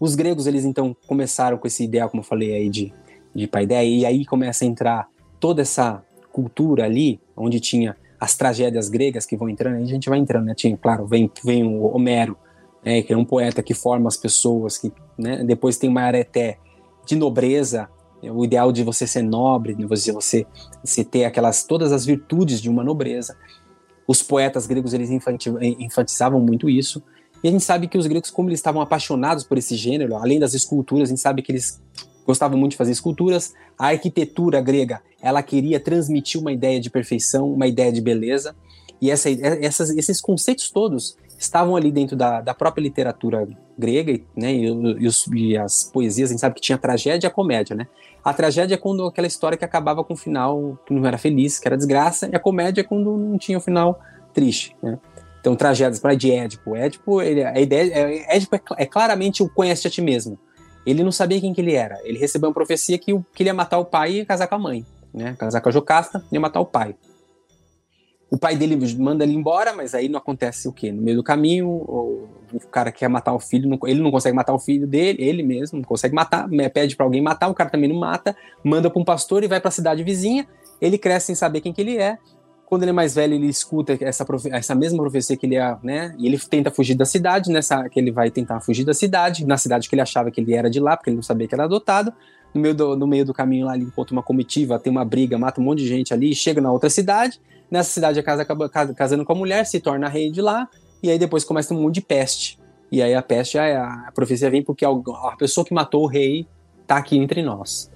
Os gregos, eles então começaram com esse ideal, como eu falei aí, de, de paideia, e aí começa a entrar toda essa cultura ali, onde tinha as tragédias gregas que vão entrando, aí a gente vai entrando, né? Tinha, claro, vem, vem o Homero, né, que é um poeta que forma as pessoas, que né, depois tem uma areté de nobreza, é o ideal de você ser nobre, de você, você, você ter aquelas todas as virtudes de uma nobreza. Os poetas gregos eles enfatizavam muito isso. E a gente sabe que os gregos, como eles estavam apaixonados por esse gênero, além das esculturas, a gente sabe que eles gostavam muito de fazer esculturas. A arquitetura grega, ela queria transmitir uma ideia de perfeição, uma ideia de beleza. E essa, essas, esses conceitos todos estavam ali dentro da, da própria literatura grega, né, e, e, os, e, as poesias, a gente sabe que tinha tragédia e a comédia, né? A tragédia é quando aquela história que acabava com um final que não era feliz, que era desgraça, e a comédia é quando não tinha um final triste, né? Então, tragédias para de Édipo. Édipo, ele, a ideia, é, Édipo é, é, claramente o conhece a ti mesmo. Ele não sabia quem que ele era. Ele recebeu uma profecia que, que ele ia matar o pai e casar com a mãe, né? Casar com a Jocasta e ia matar o pai. O pai dele manda ele embora, mas aí não acontece o quê? No meio do caminho, o, o cara quer matar o filho, não, ele não consegue matar o filho dele, ele mesmo não consegue matar, pede para alguém matar, o cara também não mata, manda para um pastor e vai para a cidade vizinha. Ele cresce sem saber quem que ele é. Quando ele é mais velho, ele escuta essa, essa mesma profecia que ele é, né? E ele tenta fugir da cidade, nessa que ele vai tentar fugir da cidade, na cidade que ele achava que ele era de lá, porque ele não sabia que era adotado. No meio do, no meio do caminho lá, ele encontra uma comitiva, tem uma briga, mata um monte de gente ali, chega na outra cidade Nessa cidade a casa acaba casando com a mulher, se torna rei de lá, e aí depois começa um mundo de peste. E aí a peste, a, a profecia vem porque a, a, pessoa que matou o rei tá aqui entre nós.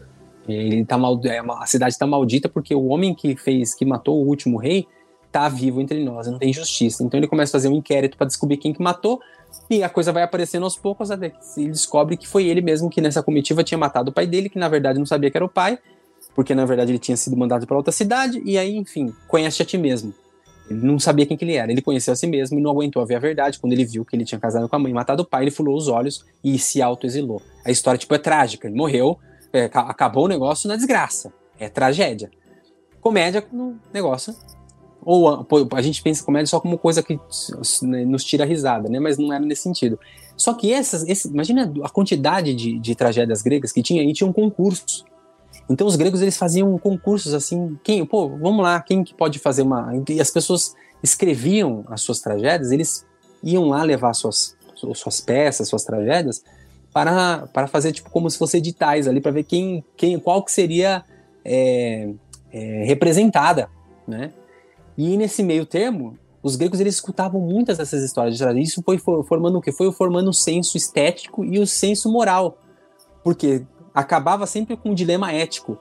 Ele tá mal, é, a cidade está maldita porque o homem que fez, que matou o último rei, tá vivo entre nós, não tem justiça. Então ele começa a fazer um inquérito para descobrir quem que matou, e a coisa vai aparecendo aos poucos até que ele descobre que foi ele mesmo que nessa comitiva tinha matado o pai dele, que na verdade não sabia que era o pai, porque na verdade ele tinha sido mandado para outra cidade, e aí, enfim, conhece a ti mesmo. Ele não sabia quem que ele era, ele conheceu a si mesmo e não aguentou a ver a verdade. Quando ele viu que ele tinha casado com a mãe, matado o pai, ele fulou os olhos e se autoexilou. A história, tipo, é trágica. Ele morreu, é, acabou o negócio na desgraça. É tragédia. Comédia no negócio. Ou a gente pensa comédia só como coisa que né, nos tira risada, né? Mas não era nesse sentido. Só que essas, esse, imagina a quantidade de, de tragédias gregas que tinha, e tinha um concurso então os gregos eles faziam concursos assim, quem, pô, vamos lá, quem que pode fazer uma, e as pessoas escreviam as suas tragédias, eles iam lá levar suas suas peças, suas tragédias para, para fazer tipo como se fossem editais ali para ver quem, quem qual que seria é, é, representada, né? E nesse meio termo, os gregos eles escutavam muitas dessas histórias de Isso foi formando o que? Foi formando o senso estético e o senso moral, porque acabava sempre com um dilema ético.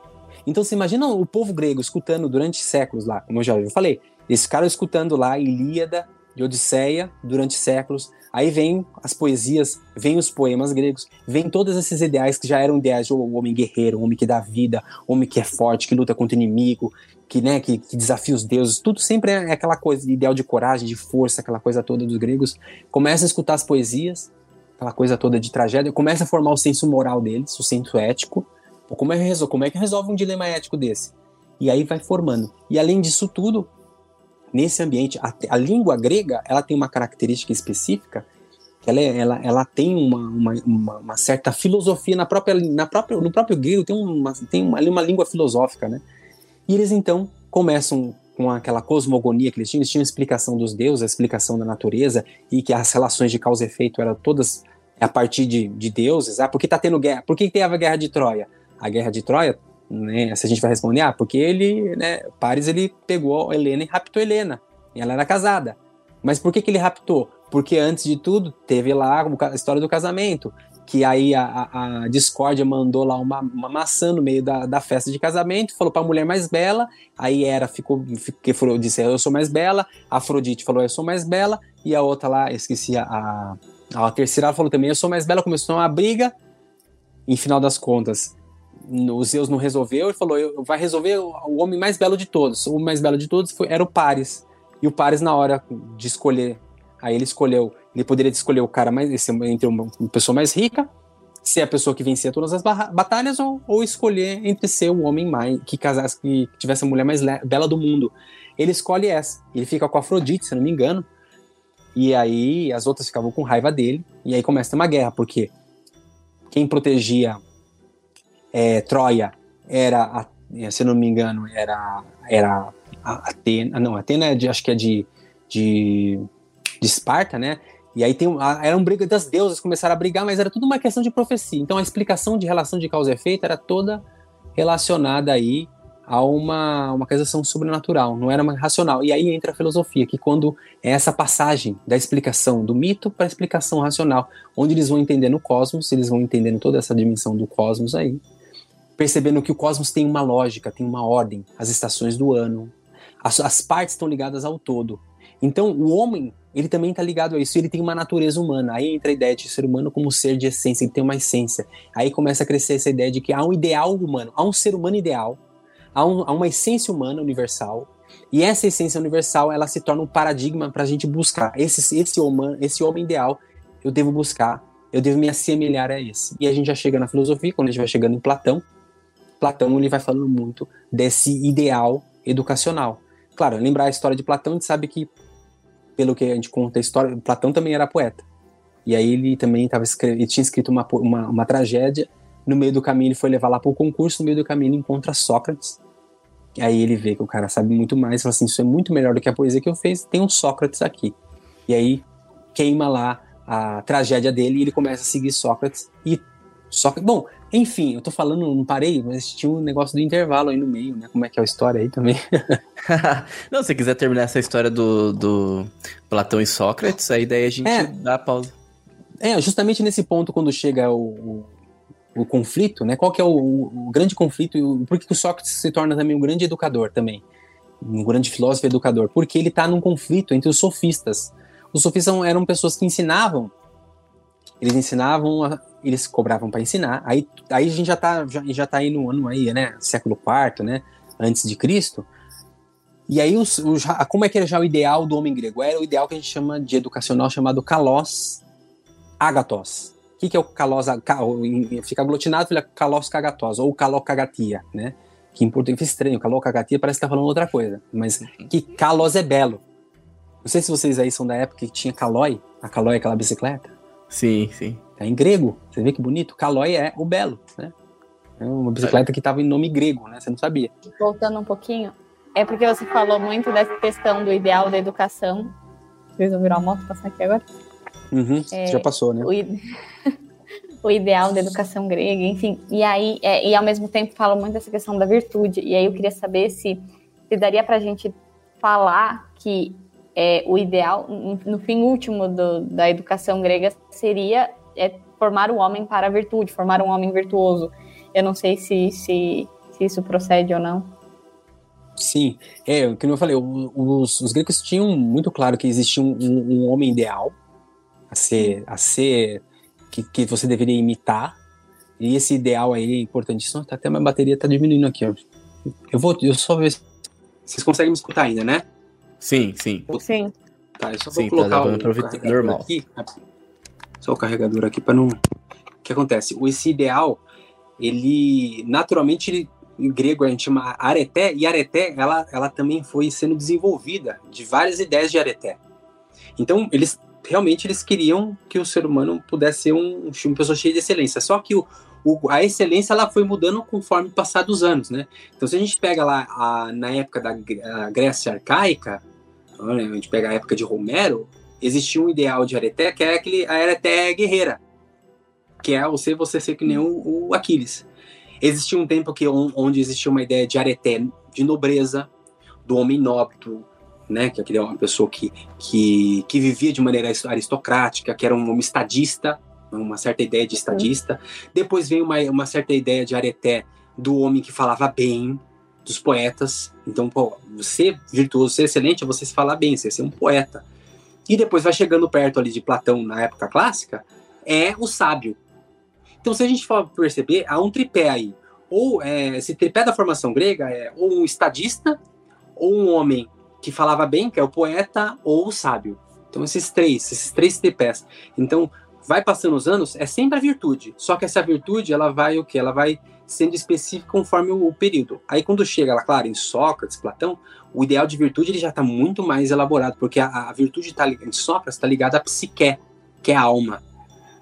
Então você imagina o povo grego escutando durante séculos lá, como eu já falei, esse cara escutando lá Ilíada de Odisseia durante séculos, Aí vem as poesias, vem os poemas gregos, vem todos esses ideais que já eram ideais de um homem guerreiro, um homem que dá vida, um homem que é forte, que luta contra o inimigo, que, né, que, que desafia os deuses. Tudo sempre é aquela coisa, ideal de coragem, de força, aquela coisa toda dos gregos. Começa a escutar as poesias, aquela coisa toda de tragédia, começa a formar o senso moral deles, o senso ético. Como é, que resolve, como é que resolve um dilema ético desse? E aí vai formando. E além disso tudo, nesse ambiente, a, a, língua grega, ela tem uma característica específica, que ela, é, ela, ela tem uma, uma, uma, certa filosofia na própria, na própria, no próprio grego, tem, uma, tem uma, uma língua filosófica, né? E eles então começam com aquela cosmogonia que eles tinham, eles tinham a explicação dos deuses, a explicação da natureza, e que as relações de causa e efeito eram todas a partir de, de deuses. Ah, por que tá tendo guerra? Por que teve a guerra de Troia? A guerra de Troia né? Se a gente vai responder, ah, porque ele, né, Paris ele pegou Helena e raptou Helena, e ela era casada. Mas por que, que ele raptou? Porque antes de tudo, teve lá a história do casamento, que aí a, a, a discórdia mandou lá uma, uma, maçã no meio da, da festa de casamento, falou para a mulher mais bela, aí era, ficou, falou, disse, eu sou mais bela, Afrodite falou, eu sou mais bela, e a outra lá, esqueci, a, a, a terceira falou também, eu sou mais bela, começou uma briga, em final das contas, o Zeus não resolveu, ele falou, vai resolver o homem mais belo de todos. O mais belo de todos foi, era o Paris. E o Paris, na hora de escolher, aí ele escolheu, ele poderia escolher o cara mais, entre uma, uma pessoa mais rica, ser a pessoa que vencia todas as batalhas, ou, ou escolher entre ser o homem mais, que casasse, que tivesse a mulher mais bela do mundo. Ele escolhe essa. Ele fica com a Afrodite, se não me engano. E aí as outras ficavam com raiva dele. E aí começa uma guerra, porque quem protegia é, Troia era, a, se não me engano, era, era a Atena, não, Atena é de, acho que é de, de, de Esparta, né? E aí tem, era um briga das deusas, começaram a brigar, mas era tudo uma questão de profecia. Então a explicação de relação de causa e efeito era toda relacionada aí a uma, uma questão sobrenatural, não era racional. E aí entra a filosofia, que quando é essa passagem da explicação do mito para a explicação racional, onde eles vão entendendo o cosmos, eles vão entendendo toda essa dimensão do cosmos aí, percebendo que o cosmos tem uma lógica, tem uma ordem, as estações do ano, as, as partes estão ligadas ao todo. Então, o homem, ele também está ligado a isso, ele tem uma natureza humana. Aí entra a ideia de ser humano como ser de essência, ele tem uma essência. Aí começa a crescer essa ideia de que há um ideal humano, há um ser humano ideal, há, um, há uma essência humana universal, e essa essência universal, ela se torna um paradigma para a gente buscar. Esse, esse, humano, esse homem ideal, eu devo buscar, eu devo me assemelhar a esse. E a gente já chega na filosofia, quando a gente vai chegando em Platão, Platão ele vai falando muito desse ideal educacional. Claro, lembrar a história de Platão, a gente sabe que, pelo que a gente conta a história, Platão também era poeta. E aí ele também tava ele tinha escrito uma, uma, uma tragédia, no meio do caminho ele foi levar lá para o concurso, no meio do caminho ele encontra Sócrates, e aí ele vê que o cara sabe muito mais, fala assim, isso é muito melhor do que a poesia que eu fiz, tem um Sócrates aqui. E aí queima lá a tragédia dele e ele começa a seguir Sócrates, e Sócrates, bom, enfim, eu tô falando, não parei, mas tinha um negócio do intervalo aí no meio, né? Como é que é a história aí também? não, se quiser terminar essa história do, do Platão e Sócrates, aí daí a gente é, dá a pausa. É, justamente nesse ponto, quando chega o, o, conflito, né? Qual que é o, o grande conflito e por que o Sócrates se torna também um grande educador também? Um grande filósofo e educador? Porque ele tá num conflito entre os sofistas. Os sofistas eram pessoas que ensinavam eles ensinavam, eles cobravam para ensinar. Aí, aí a gente já tá, já, já tá aí no ano aí, né? Século IV, né? Antes de Cristo. E aí, os, os, como é que era já o ideal do homem grego? Era o ideal que a gente chama de educacional chamado kalos agatos. O que, que é o kalos? Fica aglutinado, fica kalos kagatos, ou kalokagatia, né? Que em português é estranho, kalokagatia parece que tá falando outra coisa. Mas uhum. que kalos é belo. Não sei se vocês aí são da época que tinha calói. A calói é aquela bicicleta. Sim, sim. É em grego. Você vê que bonito? Calói é o belo, né? É uma bicicleta que estava em nome grego, né? Você não sabia. Voltando um pouquinho, é porque você falou muito dessa questão do ideal da educação. Vocês vão virar a moto passar aqui agora? Uhum, é, já passou, né? O, o ideal da educação grega, enfim. E aí, é, e ao mesmo tempo falam muito dessa questão da virtude. E aí eu queria saber se, se daria para a gente falar que é, o ideal, no fim último do, da educação grega, seria é, formar o homem para a virtude, formar um homem virtuoso. Eu não sei se, se, se isso procede ou não. Sim, é, como eu falei, os, os gregos tinham muito claro que existia um, um, um homem ideal a ser, a ser que, que você deveria imitar, e esse ideal aí é importantíssimo. Tá, até minha bateria tá diminuindo aqui, ó. Eu vou, eu só ver se vocês conseguem me escutar ainda, né? Sim, sim. Sim. Tá, eu só Sim, vou colocar tá o normal. aqui. Só o carregador aqui para não. O que acontece? Esse ideal, ele naturalmente ele, em grego a gente chama areté, e areté ela, ela também foi sendo desenvolvida de várias ideias de areté. Então, eles realmente eles queriam que o ser humano pudesse ser um, uma pessoa cheia de excelência. Só que o, o, a excelência ela foi mudando conforme passar dos anos, né? Então, se a gente pega lá a, na época da Grécia arcaica, a gente pega a época de Romero, existia um ideal de areté que é aquele a areté guerreira, que é você você ser que nem o, o Aquiles. Existia um tempo que onde existia uma ideia de areté de nobreza, do homem nobre, né, que é uma pessoa que, que, que vivia de maneira aristocrática, que era um homem estadista, uma certa ideia de estadista. Depois vem uma, uma certa ideia de areté do homem que falava bem, dos poetas. Então, pô, você virtuoso, ser excelente é você se falar bem, você ser um poeta. E depois vai chegando perto ali de Platão na época clássica, é o sábio. Então, se a gente for perceber, há um tripé aí. Ou é, esse tripé da formação grega é ou um estadista, ou um homem que falava bem, que é o poeta, ou o sábio. Então, esses três, esses três tripés. Então, vai passando os anos, é sempre a virtude. Só que essa virtude, ela vai o quê? Ela vai sendo específica conforme o, o período. Aí, quando chega, lá, claro, em Sócrates, Platão, o ideal de virtude ele já está muito mais elaborado, porque a, a virtude tá, em Sócrates está ligada à psique, que é a alma.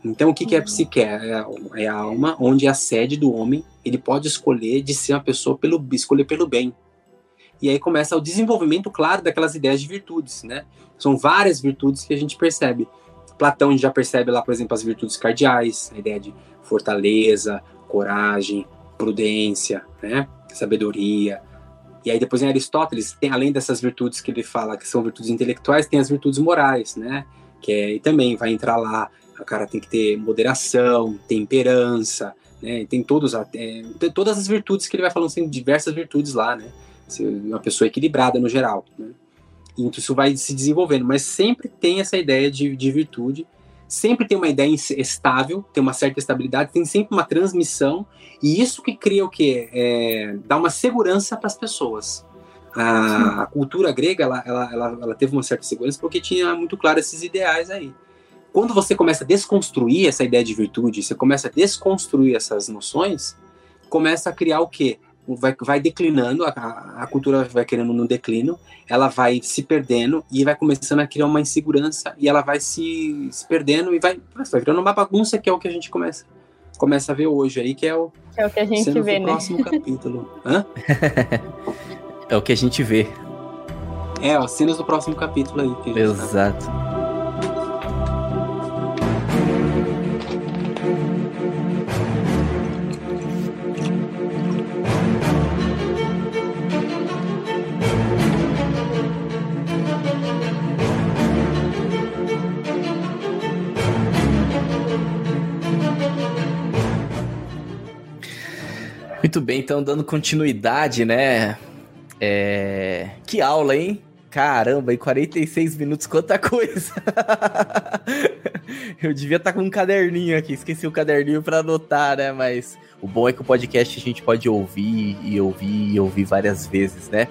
Então, o que, que é a psique? É a, é a alma onde é a sede do homem, ele pode escolher de ser uma pessoa pelo escolher pelo bem. E aí começa o desenvolvimento, claro, daquelas ideias de virtudes, né? São várias virtudes que a gente percebe. Platão já percebe lá, por exemplo, as virtudes cardeais, a ideia de fortaleza, coragem, prudência, né? Sabedoria. E aí depois em Aristóteles, tem além dessas virtudes que ele fala que são virtudes intelectuais, tem as virtudes morais, né? Que é, e também vai entrar lá, o cara tem que ter moderação, temperança, né? Tem todos é, todas as virtudes que ele vai falando, tem diversas virtudes lá, né? Uma pessoa equilibrada no geral, né? Então isso vai se desenvolvendo, mas sempre tem essa ideia de, de virtude, sempre tem uma ideia estável, tem uma certa estabilidade, tem sempre uma transmissão, e isso que cria o que? É, dá uma segurança para as pessoas. A, a, cultura grega, ela, ela, ela, ela, teve uma certa segurança porque tinha muito claro esses ideais aí. Quando você começa a desconstruir essa ideia de virtude, você começa a desconstruir essas noções, começa a criar o quê? Vai, vai declinando, a, a cultura vai querendo no declínio, ela vai se perdendo e vai começando a criar uma insegurança e ela vai se, se perdendo e vai, vai virando uma bagunça que é o que a gente começa, começa a ver hoje aí, que é o, é o que a gente vê, né? próximo capítulo. Hã? é o que a gente vê. É, ó, cenas do próximo capítulo aí. Que Exato. Tá. Muito bem, então dando continuidade, né? É... Que aula, hein? Caramba, em 46 minutos, quanta coisa! Eu devia estar com um caderninho aqui, esqueci o caderninho para anotar, né? Mas o bom é que o podcast a gente pode ouvir e ouvir e ouvir várias vezes, né?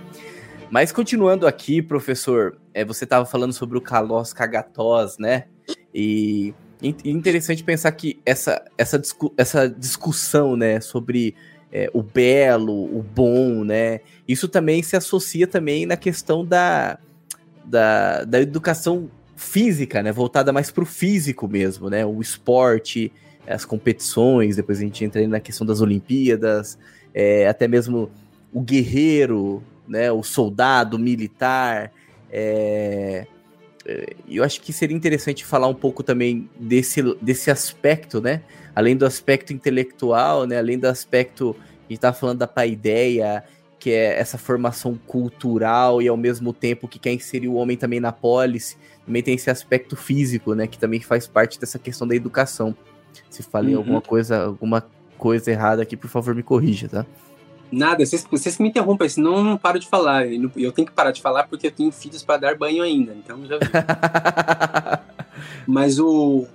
Mas continuando aqui, professor, é, você estava falando sobre o Kalos Kagatós, né? E interessante pensar que essa, essa, discu essa discussão, né, sobre é, o belo, o bom, né? Isso também se associa também na questão da, da, da educação física, né? Voltada mais para o físico mesmo, né? O esporte, as competições, depois a gente entra na questão das Olimpíadas, é, até mesmo o guerreiro, né? O soldado militar, é, é, eu acho que seria interessante falar um pouco também desse, desse aspecto, né? Além do aspecto intelectual, né? Além do aspecto, a gente tá falando da paideia, que é essa formação cultural e ao mesmo tempo que quer inserir o homem também na polis, também tem esse aspecto físico, né? Que também faz parte dessa questão da educação. Se falei uhum. alguma coisa, alguma coisa errada aqui, por favor, me corrija, tá? Nada, vocês, vocês me interrompem, senão eu não paro de falar. Eu tenho que parar de falar porque eu tenho filhos para dar banho ainda, então já vi. Mas o.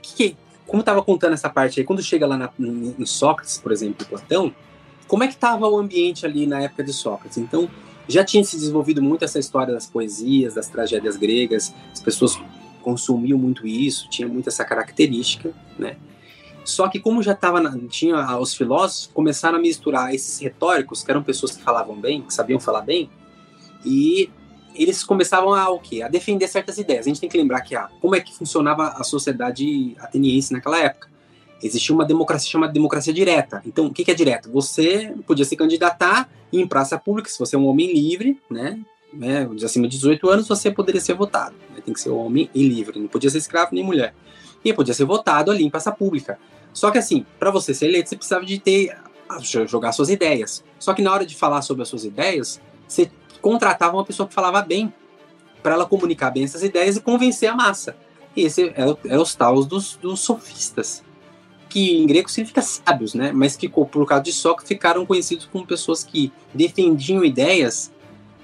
Que, como eu tava contando essa parte aí, quando chega lá na, em Sócrates, por exemplo, Platão, como é que estava o ambiente ali na época de Sócrates? Então, já tinha se desenvolvido muito essa história das poesias, das tragédias gregas, as pessoas consumiam muito isso, tinha muito essa característica, né? Só que como já estava tinha os filósofos começaram a misturar esses retóricos, que eram pessoas que falavam bem, que sabiam falar bem, e eles começavam a o quê? A defender certas ideias. A gente tem que lembrar que ah, como é que funcionava a sociedade ateniense naquela época. Existia uma democracia chamada democracia direta. Então, o que, que é direto? Você podia se candidatar em praça pública, se você é um homem livre, né? né acima de 18 anos, você poderia ser votado. Né? Tem que ser homem e livre, não podia ser escravo nem mulher. E podia ser votado ali em praça pública. Só que assim, para você ser eleito, você precisava de ter jogar suas ideias. Só que na hora de falar sobre as suas ideias, você contratava uma pessoa que falava bem, para ela comunicar bem essas ideias e convencer a massa. E esse é, é os taus dos, dos, sofistas, que em grego significa sábios, né? Mas que por causa de Sócrates ficaram conhecidos como pessoas que defendiam ideias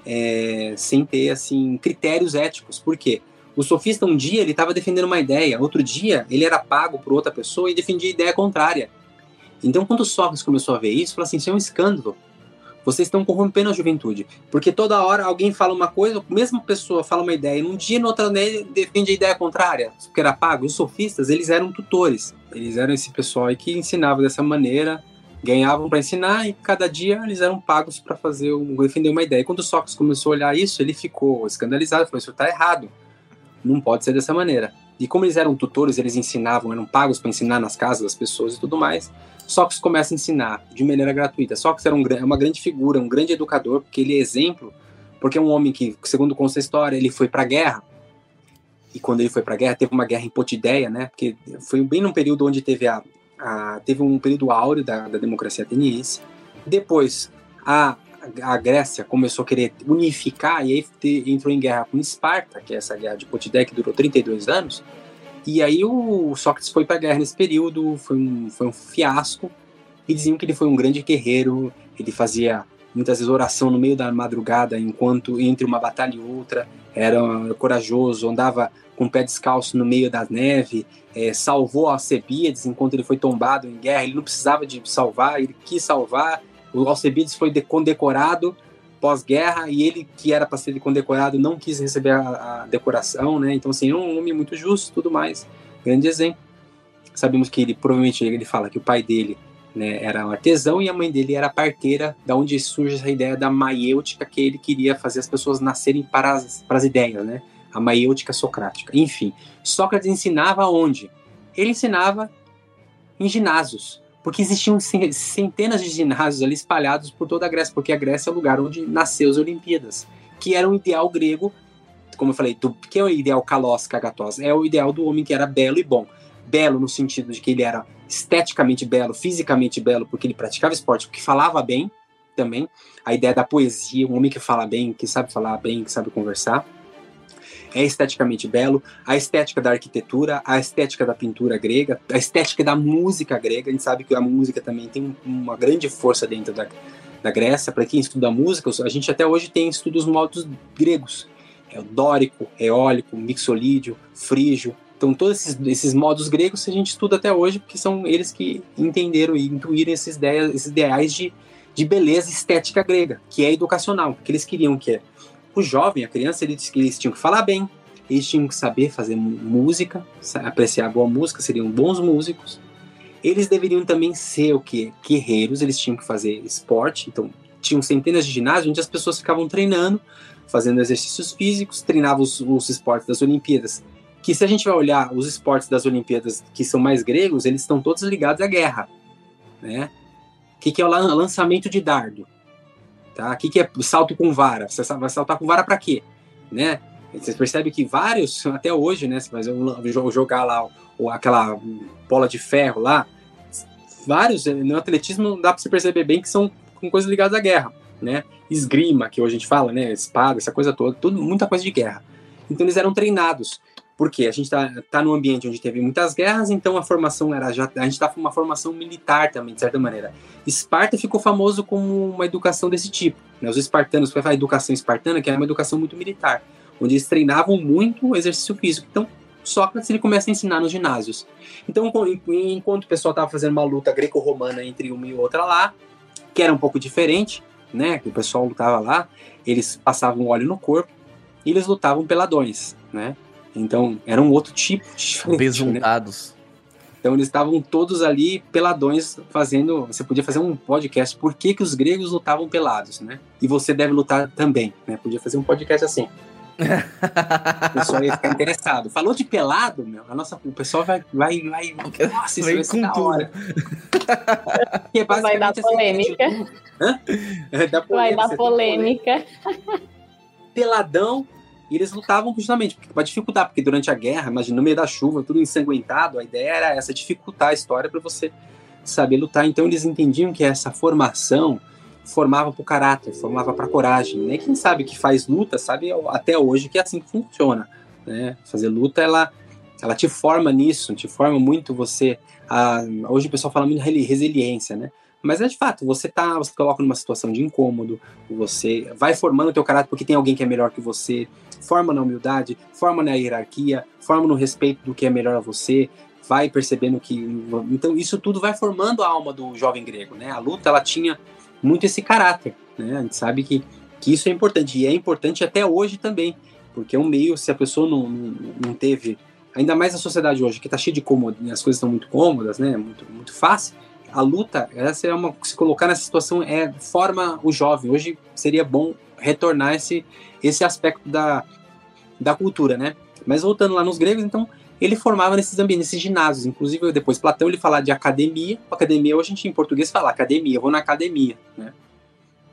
é, sem ter assim critérios éticos. Por quê? O sofista, um dia, ele estava defendendo uma ideia, outro dia, ele era pago por outra pessoa e defendia a ideia contrária. Então, quando Sócrates começou a ver isso, falou assim: isso é um escândalo. Vocês estão corrompendo a juventude. Porque toda hora alguém fala uma coisa, a mesma pessoa fala uma ideia, e num dia, no outro dia, defende a ideia contrária, porque era pago. Os sofistas, eles eram tutores. Eles eram esse pessoal aí que ensinava dessa maneira, ganhavam para ensinar, e cada dia eles eram pagos para fazer defender uma ideia. E quando Sócrates começou a olhar isso, ele ficou escandalizado, falou: Isso está errado não pode ser dessa maneira. E como eles eram tutores, eles ensinavam, eram pagos para ensinar nas casas das pessoas e tudo mais, Sócrates começa a ensinar de maneira gratuita. Sócrates era um, uma grande figura, um grande educador, porque ele é exemplo, porque é um homem que, segundo consta a história, ele foi para a guerra, e quando ele foi para a guerra, teve uma guerra em Potideia, né? Porque foi bem num período onde teve a, a teve um período áureo da, da democracia ateniense. Depois, a a Grécia começou a querer unificar e aí entrou em guerra com Esparta, que é essa guerra de Potidé que durou 32 anos. E aí o Sócrates foi para a guerra nesse período, foi um, foi um fiasco. E diziam que ele foi um grande guerreiro, ele fazia muitas vezes oração no meio da madrugada, enquanto entre uma batalha e outra, era corajoso, andava com o pé descalço no meio da neve, é, salvou Alcebiades enquanto ele foi tombado em guerra. Ele não precisava de salvar, ele quis salvar, o Alcebiades foi condecorado pós-guerra e ele, que era para ser condecorado, não quis receber a, a, decoração, né? Então, assim, é um homem muito justo tudo mais. Grande exemplo. Sabemos que ele, provavelmente, ele fala que o pai dele né, era um artesão e a mãe dele era parteira, da onde surge essa ideia da maiêutica, que ele queria fazer as pessoas nascerem para as, para as ideias, né? A maiêutica socrática. Enfim, Sócrates ensinava onde? Ele ensinava em ginásios, porque existiam centenas de ginásios ali espalhados por toda a Grécia, porque a Grécia é o lugar onde nasceu as Olimpíadas, que era um ideal grego, como eu falei, do, que é o ideal kalos, kagatos, é o ideal do homem que era belo e bom. Belo no sentido de que ele era esteticamente belo, fisicamente belo, porque ele praticava esporte, porque falava bem também. A ideia da poesia, um homem que fala bem, que sabe falar bem, que sabe conversar é esteticamente belo, a estética da arquitetura, a estética da pintura grega, a estética da música grega. A gente sabe que a música também tem uma grande força dentro da, da Grécia. Para quem estuda música, a gente até hoje tem estudos modos gregos. É o dórico, eólico, mixolídio, frígio. Então, todos esses, esses modos gregos a gente estuda até hoje, porque são eles que entenderam e intuíram esses, ideias, esses ideais de, de beleza estética grega, que é educacional, porque eles queriam que o jovem, a criança, eles, eles tinham que falar bem, eles tinham que saber fazer música, apreciar boa música, seriam bons músicos. Eles deveriam também ser o que? Guerreiros, eles tinham que fazer esporte, então tinham centenas de ginásios onde as pessoas ficavam treinando, fazendo exercícios físicos, treinavam os, os esportes das Olimpíadas. Que se a gente vai olhar os esportes das Olimpíadas que são mais gregos, eles estão todos ligados à guerra, né? O que, que é o lançamento de dardo? Tá? O que, que é salto com vara? Você vai saltar com vara para quê? Né? Você percebe que vários, até hoje, né? Fazer um, jogar lá ou aquela bola de ferro lá, vários no atletismo dá para você perceber bem que são coisas ligadas à guerra, né? Esgrima, que hoje a gente fala, né? Espada, essa coisa toda, tudo, muita coisa de guerra. Então eles eram treinados. Porque a gente está tá num ambiente onde teve muitas guerras, então a formação era já a gente está com uma formação militar também de certa maneira. Esparta ficou famoso como uma educação desse tipo. Né? Os espartanos, foi a educação espartana, que era uma educação muito militar, onde eles treinavam muito exercício físico. Então Sócrates ele começa a ensinar nos ginásios. Então enquanto o pessoal estava fazendo uma luta greco-romana entre uma e outra lá, que era um pouco diferente, né? Que o pessoal lutava lá, eles passavam óleo no corpo e eles lutavam peladões, né? Então, era um outro tipo de né? Besuntados. Né? Então, eles estavam todos ali peladões fazendo. Você podia fazer um podcast por que, que os gregos lutavam pelados, né? E você deve lutar também, né? Podia fazer um podcast assim. o pessoal ia ficar interessado. Falou de pelado, meu, a nossa, o pessoal vai. vai, vai nossa, isso vai, vai ser da hora. é vai dar assim, polêmica. Hã? É, polêmica. Vai dar polêmica. Peladão, e eles lutavam justamente para dificultar, porque durante a guerra, imagina, no meio da chuva, tudo ensanguentado, a ideia era essa, dificultar a história para você saber lutar. Então eles entendiam que essa formação formava para o caráter, formava para a coragem. Nem quem sabe que faz luta sabe até hoje que é assim que funciona. Né? Fazer luta, ela, ela te forma nisso, te forma muito você. A, hoje o pessoal fala muito de resiliência, né? Mas é de fato, você tá, você coloca numa situação de incômodo, você vai formando o teu caráter porque tem alguém que é melhor que você, forma na humildade, forma na hierarquia, forma no respeito do que é melhor a você, vai percebendo que então isso tudo vai formando a alma do jovem grego, né? A luta ela tinha muito esse caráter, né? A gente sabe que que isso é importante e é importante até hoje também, porque é um meio se a pessoa não, não, não teve ainda mais a sociedade hoje que está cheia de cômodo, as coisas estão muito cômodas, né? Muito muito fácil a luta, essa é uma se colocar nessa situação é forma o jovem. Hoje seria bom retornar esse esse aspecto da, da cultura, né? Mas voltando lá nos gregos, então ele formava nesses ambientes, nesses ginásios. Inclusive depois Platão ele fala de academia. Academia hoje a gente em português fala academia. Eu vou na academia, né?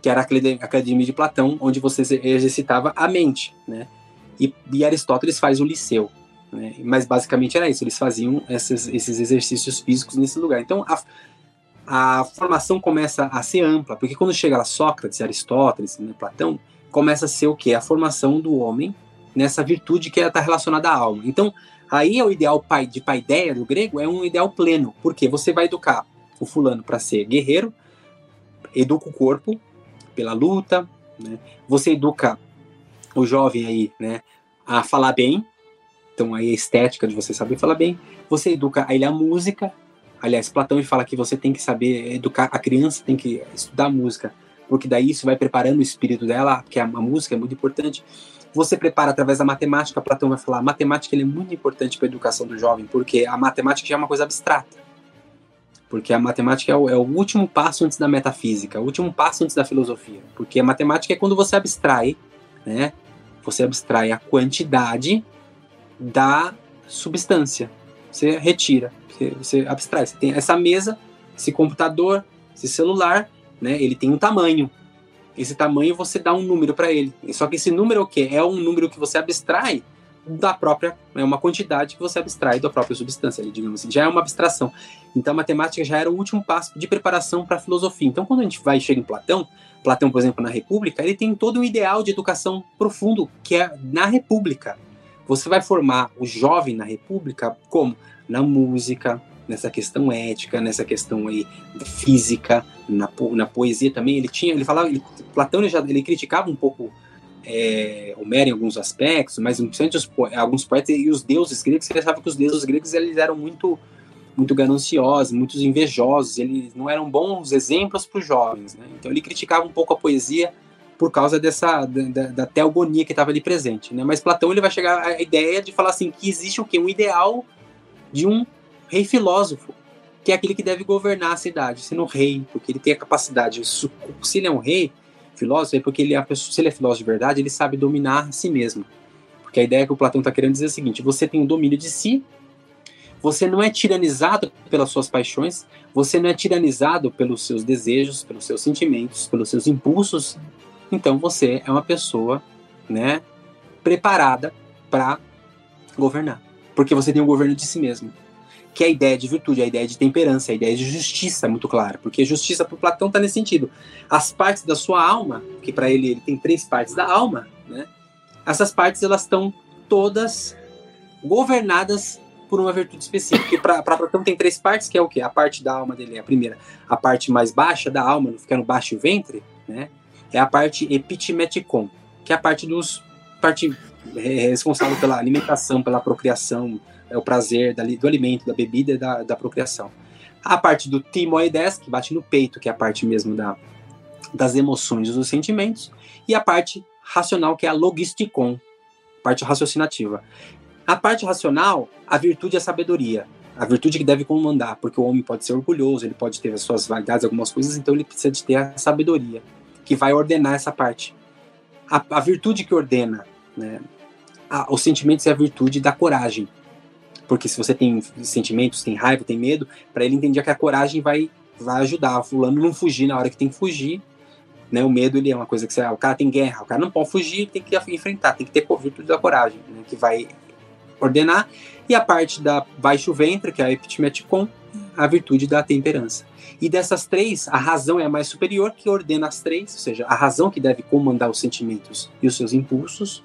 Que era a academia de Platão, onde você exercitava a mente, né? E, e Aristóteles faz o liceu. Né? Mas basicamente era isso, eles faziam esses, esses exercícios físicos nesse lugar. Então a, a formação começa a ser ampla, porque quando chega lá Sócrates, Aristóteles, né, Platão, começa a ser o que? A formação do homem nessa virtude que está relacionada à alma. Então, aí é o ideal pai, de paideia do grego, é um ideal pleno, porque você vai educar o fulano para ser guerreiro, educa o corpo pela luta, né? você educa o jovem aí, né, a falar bem, então aí a estética de você saber falar bem, você educa ele a música, Aliás, Platão fala que você tem que saber educar a criança, tem que estudar música, porque daí isso vai preparando o espírito dela, porque a, a música é muito importante. Você prepara através da matemática, Platão vai falar, a matemática é muito importante para a educação do jovem, porque a matemática já é uma coisa abstrata. Porque a matemática é o, é o último passo antes da metafísica, o último passo antes da filosofia. Porque a matemática é quando você abstrai, né? Você abstrai a quantidade da substância. Você retira. Você, você abstrai. Você tem essa mesa, esse computador, esse celular, né? Ele tem um tamanho. Esse tamanho você dá um número para ele. Só que esse número é o quê? É um número que você abstrai da própria, é uma quantidade que você abstrai da própria substância, digamos assim, já é uma abstração. Então a matemática já era o último passo de preparação para a filosofia. Então quando a gente vai chega em Platão, Platão, por exemplo, na República, ele tem todo um ideal de educação profundo que é na República. Você vai formar o jovem na República como na música, nessa questão ética, nessa questão aí física, na, na poesia também. Ele tinha, ele falava, ele, Platão ele já ele criticava um pouco é, Homero em alguns aspectos, mas os, alguns poetas e os deuses gregos, ele achava que os deuses gregos eles eram muito muito gananciosos, muito invejosos, eles não eram bons exemplos para os jovens, né? Então ele criticava um pouco a poesia por causa dessa da, da teogonia que estava ali presente, né? Mas Platão ele vai chegar à ideia de falar assim que existe o que um ideal de um rei filósofo, que é aquele que deve governar a cidade, sendo rei, porque ele tem a capacidade. Se ele é um rei, filósofo, é porque ele é pessoa, se ele é filósofo de verdade, ele sabe dominar a si mesmo. Porque a ideia que o Platão está querendo dizer é a seguinte: você tem o um domínio de si, você não é tiranizado pelas suas paixões, você não é tiranizado pelos seus desejos, pelos seus sentimentos, pelos seus impulsos. Então você é uma pessoa, né, preparada para governar. Porque você tem o um governo de si mesmo. Que é a ideia de virtude, a ideia de temperança, a ideia de justiça, muito clara. Porque justiça para Platão está nesse sentido. As partes da sua alma, que para ele ele tem três partes da alma, né? Essas partes elas estão todas governadas por uma virtude específica. Para Platão tem três partes, que é o quê? A parte da alma dele é a primeira, a parte mais baixa da alma, fica no baixo ventre, né? É a parte epitimeticon, que é a parte dos parte é, responsável pela alimentação, pela procriação, é o prazer do alimento, da bebida e da, da procriação. A parte do timoides, que bate no peito, que é a parte mesmo da, das emoções e dos sentimentos, e a parte racional, que é a logisticon, parte raciocinativa. A parte racional, a virtude é a sabedoria. A virtude que deve comandar, porque o homem pode ser orgulhoso, ele pode ter as suas vaidades, algumas coisas, então ele precisa de ter a sabedoria, que vai ordenar essa parte. A, a virtude que ordena né, a, os sentimentos é a virtude da coragem. Porque se você tem sentimentos, tem raiva, tem medo, para ele entender que a coragem vai, vai ajudar. Fulano não fugir na hora que tem que fugir, né? O medo ele é uma coisa que você, ah, o cara tem guerra, o cara não pode fugir, tem que enfrentar, tem que ter virtude da coragem, né? que vai ordenar. E a parte da baixo ventre, que é a epitimeticon, a virtude da temperança. E dessas três, a razão é a mais superior, que ordena as três, ou seja, a razão que deve comandar os sentimentos e os seus impulsos.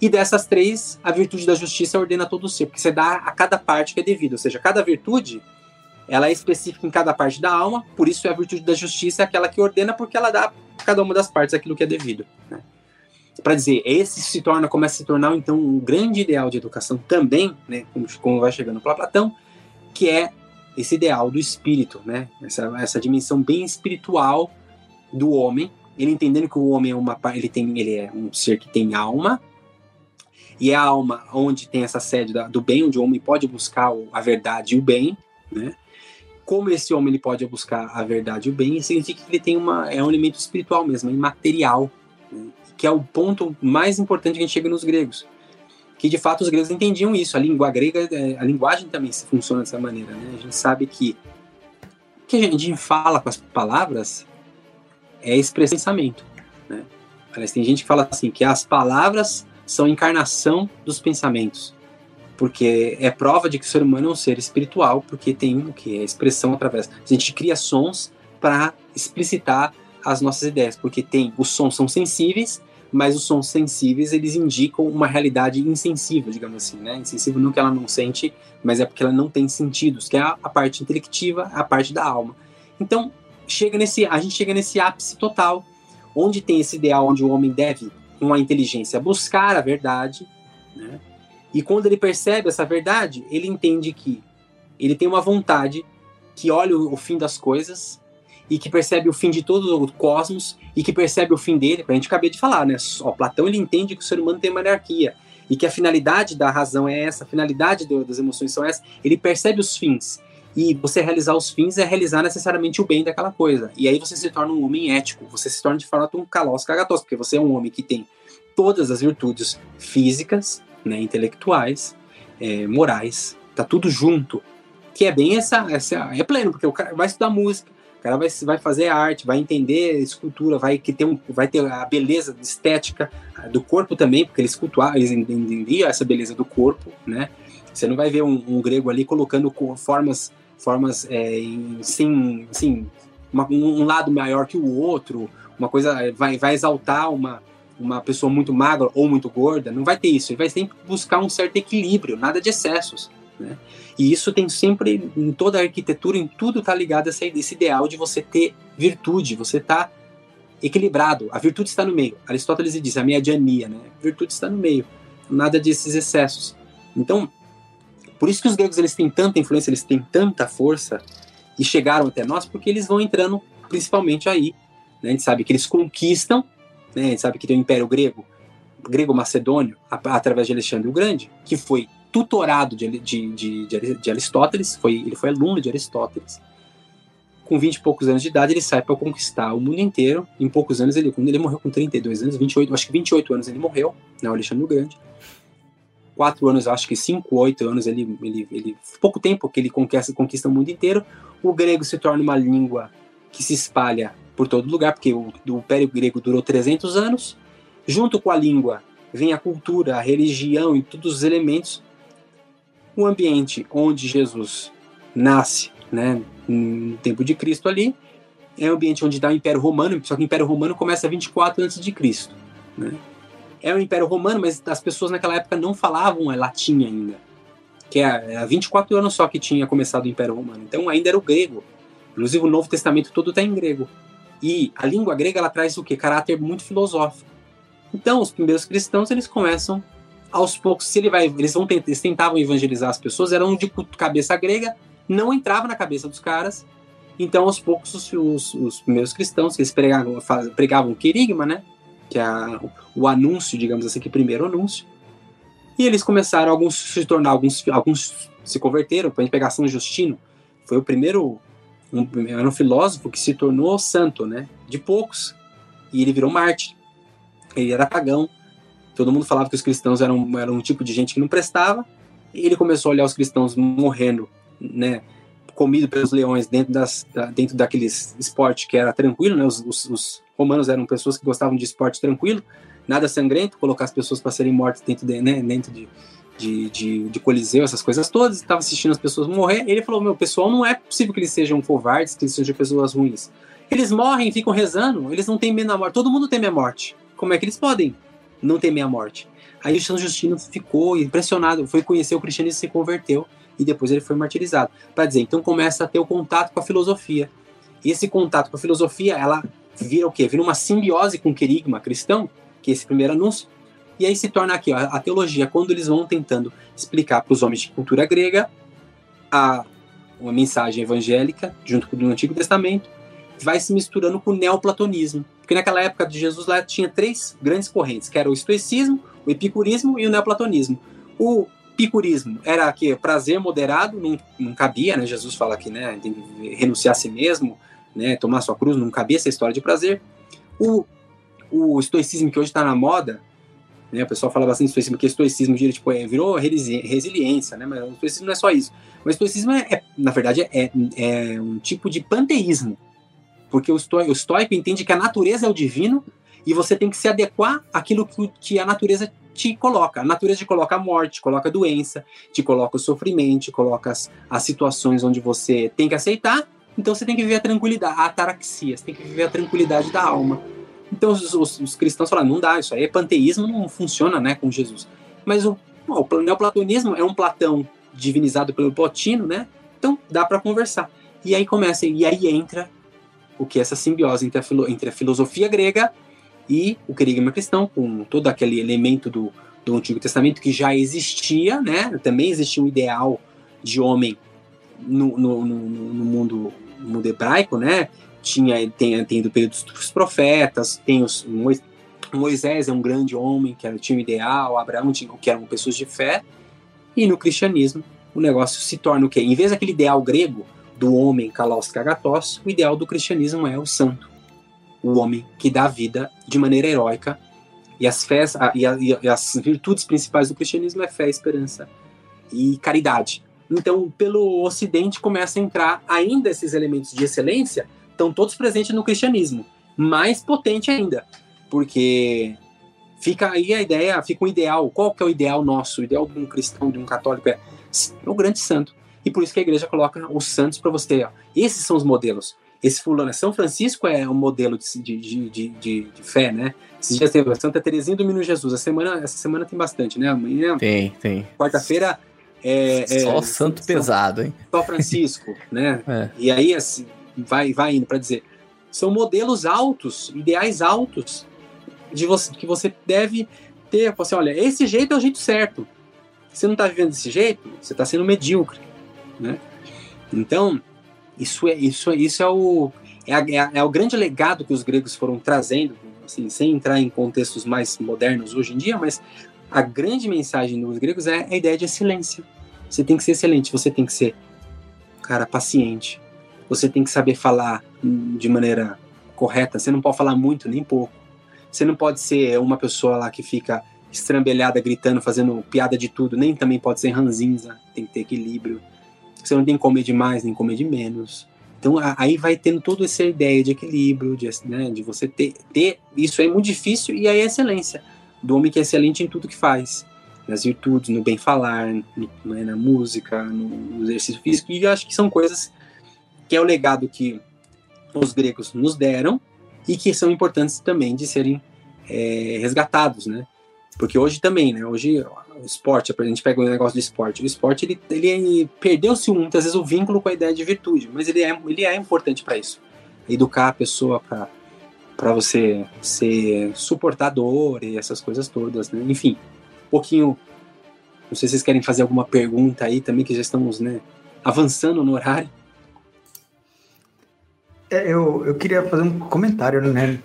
E dessas três, a virtude da justiça ordena todo o ser, porque você dá a cada parte que é devido, ou seja, cada virtude ela é específica em cada parte da alma, por isso é a virtude da justiça é aquela que ordena, porque ela dá a cada uma das partes aquilo que é devido. Né? Para dizer, esse se torna, começa a se tornar então um grande ideal de educação também, né, como, como vai chegando para Platão, que é esse ideal do espírito, né, essa, essa dimensão bem espiritual do homem, ele entendendo que o homem é uma ele tem ele é um ser que tem alma e é a alma onde tem essa sede da, do bem, onde o homem pode buscar a verdade e o bem, né? como esse homem ele pode buscar a verdade e o bem, significa que ele tem uma é um elemento espiritual mesmo, é imaterial, né? que é o ponto mais importante que a gente chega nos gregos, que de fato os gregos entendiam isso. A língua grega, é, a linguagem também se funciona dessa maneira, né? A gente sabe que o que a gente fala com as palavras é expressão pensamento, né? Aliás, tem gente que fala assim que as palavras são encarnação dos pensamentos porque é prova de que o ser humano é um ser espiritual, porque tem o que? A expressão através. A gente cria sons para explicitar as nossas ideias, porque tem os sons são sensíveis, mas os sons sensíveis eles indicam uma realidade insensível, digamos assim, né? Insensível não que ela não sente, mas é porque ela não tem sentidos, que é a, a parte intelectiva, a parte da alma. Então, chega nesse, a gente chega nesse ápice total, onde tem esse ideal onde o homem deve, com a inteligência, buscar a verdade, né? E quando ele percebe essa verdade, ele entende que ele tem uma vontade que olha o, fim das coisas e que percebe o fim de todo o cosmos e que percebe o fim dele. A gente acabei de falar, né? Ó, Platão ele entende que o ser humano tem uma hierarquia e que a finalidade da razão é essa, a finalidade do, das emoções são essa. Ele percebe os fins e você realizar os fins é realizar necessariamente o bem daquela coisa. E aí você se torna um homem ético, você se torna de fato um calos cagatos, porque você é um homem que tem todas as virtudes físicas, né, intelectuais, é, morais, tá tudo junto. Que é bem essa, essa. É pleno, porque o cara vai estudar música, o cara vai, vai fazer arte, vai entender escultura, vai, que ter um, vai ter a beleza estética do corpo também, porque eles cultuavam, eles entendiam essa beleza do corpo, né? Você não vai ver um, um grego ali colocando formas, formas é, em, sem, assim, um lado maior que o outro, uma coisa vai, vai exaltar uma, uma pessoa muito magra ou muito gorda, não vai ter isso. Ele vai sempre buscar um certo equilíbrio, nada de excessos. Né? E isso tem sempre, em toda a arquitetura, em tudo está ligado a esse ideal de você ter virtude, você tá equilibrado. A virtude está no meio. Aristóteles diz, a mediania, né? A virtude está no meio. Nada desses excessos. Então, por isso que os gregos eles têm tanta influência, eles têm tanta força e chegaram até nós, porque eles vão entrando principalmente aí. Né? A gente sabe que eles conquistam né? A gente sabe que tem o Império Grego, grego-macedônio, através de Alexandre o Grande, que foi tutorado de, de, de, de, Aristóteles, foi, ele foi aluno de Aristóteles. Com 20 e poucos anos de idade, ele sai para conquistar o mundo inteiro. Em poucos anos, ele, ele morreu com 32 anos, 28, acho que 28 anos ele morreu, né, o Alexandre o Grande. Quatro anos, acho que cinco, oito anos, ele, ele, ele pouco tempo que ele conquista, conquista o mundo inteiro. O grego se torna uma língua que se espalha por todo lugar, porque o, o Império Grego durou 300 anos. Junto com a língua vem a cultura, a religião e todos os elementos. O ambiente onde Jesus nasce, né, no tempo de Cristo ali, é um ambiente onde dá o Império Romano, só que o Império Romano começa 24 antes de Cristo, né? É o Império Romano, mas as pessoas naquela época não falavam latim ainda. Que é há 24 anos só que tinha começado o Império Romano. Então ainda era o grego. Inclusive o Novo Testamento todo está em grego. E a língua grega ela traz o que? Caráter muito filosófico. Então os primeiros cristãos eles começam aos poucos, se ele vai, eles vão tentar, eles tentavam evangelizar as pessoas, eram de cabeça grega, não entrava na cabeça dos caras. Então aos poucos os, os, os primeiros cristãos, que eles pregavam, pregavam querigma, né? Que é a, o anúncio, digamos assim, que primeiro anúncio. E eles começaram alguns se tornar alguns alguns se converteram, para a pegar São Justino, foi o primeiro um, era um filósofo que se tornou santo, né? De poucos. E ele virou mártir. Ele era pagão. Todo mundo falava que os cristãos eram, eram um tipo de gente que não prestava. E ele começou a olhar os cristãos morrendo, né? Comido pelos leões dentro, das, dentro daqueles esporte que era tranquilo, né? Os, os, os, romanos eram pessoas que gostavam de esporte tranquilo, nada sangrento, colocar as pessoas para serem mortas dentro de, né? dentro de, de, de, de, Coliseu, essas coisas todas, estava assistindo as pessoas morrer. Ele falou: Meu, pessoal, não é possível que eles sejam covardes, que eles sejam pessoas ruins. Eles morrem, ficam rezando, eles não têm medo da morte. Todo mundo teme a morte. Como é que eles podem não temer a morte? Aí o São Justino ficou impressionado, foi conhecer o cristianismo e se converteu, e depois ele foi martirizado. Para dizer, então começa a ter o contato com a filosofia. E esse contato com a filosofia, ela vira o quê? Vira uma simbiose com o querigma cristão, que é esse primeiro anúncio, e aí se torna aqui ó, a teologia, quando eles vão tentando explicar para os homens de cultura grega a uma mensagem evangélica, junto com o Antigo Testamento, vai se misturando com o neoplatonismo. Porque naquela época de Jesus lá tinha três grandes correntes, que era o estoicismo, o epicurismo e o neoplatonismo. O epicurismo era que prazer moderado não, não cabia, né? Jesus fala que né, tem que renunciar a si mesmo, né, tomar sua cruz, não cabia essa história de prazer. O, o estoicismo que hoje está na moda né? O pessoal fala bastante estoicismo, que estoicismo tipo, é, virou resiliência, né? mas o estoicismo não é só isso. O estoicismo, é, é na verdade, é, é, um tipo de panteísmo, porque o, o estoico entende que a natureza é o divino e você tem que se adequar àquilo que, que a natureza te coloca. A natureza te coloca a morte, te coloca a doença, te coloca o sofrimento, te coloca as, as situações onde você tem que aceitar, então você tem que viver a tranquilidade, a ataraxia, você tem que viver a tranquilidade da alma. Então os, os, os cristãos falam, não dá, isso aí é panteísmo, não funciona né, com Jesus. Mas o, o neoplatonismo é um Platão divinizado pelo Plotino, né? Então dá para conversar. E aí começa, e aí entra o que é essa simbiose entre a, entre a filosofia grega e o querigma cristão, com todo aquele elemento do, do Antigo Testamento que já existia, né? Também existia um ideal de homem no, no, no, no mundo, mundo hebraico, né? tinha tem, tem do período dos profetas, tem os Moisés é um grande homem que era, tinha um ideal, Abraão tinha, que eram pessoas de fé, e no cristianismo o negócio se torna o quê? Em vez daquele ideal grego do homem kalaus kagatos, o ideal do cristianismo é o santo, o homem que dá vida de maneira heróica e as fés e, e as virtudes principais do cristianismo é fé, esperança e caridade. Então, pelo Ocidente começa a entrar ainda esses elementos de excelência estão todos presentes no cristianismo. Mais potente ainda, porque fica aí a ideia, fica um ideal. Qual que é o ideal nosso? O ideal de um cristão, de um católico é o grande santo. E por isso que a igreja coloca os santos para você. Ó. Esses são os modelos. Esse fulano é São Francisco é um modelo de, de, de, de, de fé, né? Esses dias teve Santa Teresinha do Menino Jesus. A semana, essa semana tem bastante, né? Amanhã. Tem, tem. Quarta-feira é, é, Só santo São, pesado, hein? Só Francisco, né? É. E aí, assim, vai, vai indo para dizer. São modelos altos, ideais altos, de você, que você deve ter. Assim, olha, esse jeito é o jeito certo. Se você não está vivendo desse jeito, você está sendo medíocre, né? Então, isso é, isso, é, isso é o é, a, é, o grande legado que os gregos foram trazendo, assim, sem entrar em contextos mais modernos hoje em dia, mas a grande mensagem dos gregos é a ideia de excelência. Você tem que ser excelente, você tem que ser, cara, paciente, você tem que saber falar de maneira correta. Você não pode falar muito nem pouco. Você não pode ser uma pessoa lá que fica estrambelhada, gritando, fazendo piada de tudo. Nem também pode ser ranzinza. Tem que ter equilíbrio. Você não tem que comer de mais, nem comer de menos. Então aí vai tendo toda essa ideia de equilíbrio, de, né, de você ter, ter. Isso é muito difícil e aí é excelência. do homem que é excelente em tudo que faz, nas virtudes, no bem falar, no, né, na música, no exercício físico, e eu acho que são coisas que é o legado que os gregos nos deram e que são importantes também de serem é, resgatados, né? Porque hoje também, né? Hoje o esporte, a gente pega o negócio do esporte, o esporte ele, ele perdeu-se muitas vezes o vínculo com a ideia de virtude, mas ele é, ele é importante para isso, educar a pessoa para você ser suportador e essas coisas todas, né? Enfim, um pouquinho. Não sei se vocês querem fazer alguma pergunta aí também, que já estamos, né, avançando no horário. É, eu, eu queria fazer um comentário, né?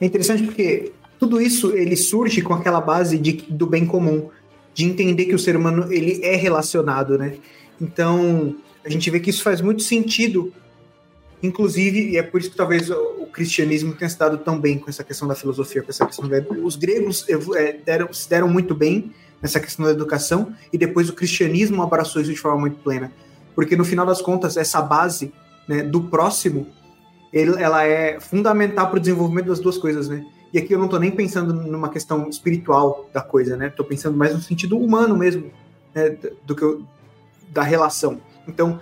É interessante porque tudo isso ele surge com aquela base de, do bem comum, de entender que o ser humano ele é relacionado, né? Então a gente vê que isso faz muito sentido, inclusive, e é por isso que talvez o, cristianismo tenha se dado tão bem com essa questão da filosofia, com essa questão da, os gregos é, deram, se deram muito bem nessa questão da educação e depois o cristianismo abraçou isso de forma muito plena, porque no final das contas essa base né, do próximo ela é fundamental para o desenvolvimento das duas coisas, né? E aqui eu não estou nem pensando numa questão espiritual da coisa, né? Estou pensando mais no sentido humano mesmo, né? do que eu, da relação. Então,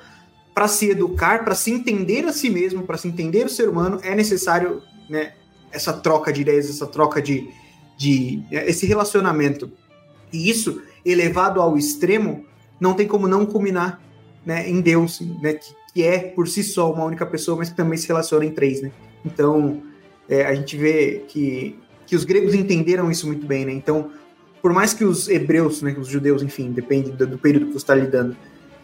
para se educar, para se entender a si mesmo, para se entender o ser humano, é necessário, né? Essa troca de ideias, essa troca de, de esse relacionamento. E isso elevado ao extremo, não tem como não culminar, né? Em Deus, né? Que que é por si só uma única pessoa, mas que também se relaciona em três, né? Então, é, a gente vê que, que os gregos entenderam isso muito bem, né? Então, por mais que os hebreus, né, os judeus, enfim, depende do, do período que você está lidando,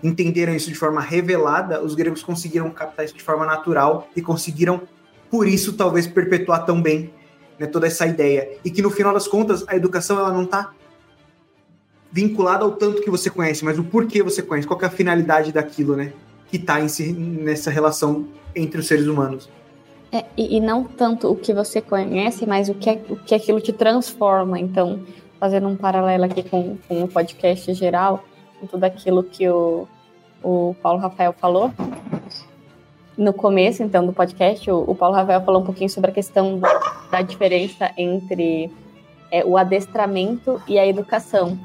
entenderam isso de forma revelada, os gregos conseguiram captar isso de forma natural e conseguiram, por isso, talvez perpetuar tão bem né, toda essa ideia. E que no final das contas, a educação ela não está vinculada ao tanto que você conhece, mas o porquê você conhece, qual é a finalidade daquilo, né? que está nessa relação entre os seres humanos. É, e, e, não tanto o que você conhece, mas o que, é, o que aquilo te transforma. Então, fazendo um paralelo aqui com, com o podcast geral, com tudo aquilo que o, o Paulo Rafael falou. No começo, então, do podcast, o, o Paulo Rafael falou um pouquinho sobre a questão da, da diferença entre é, o adestramento e a educação.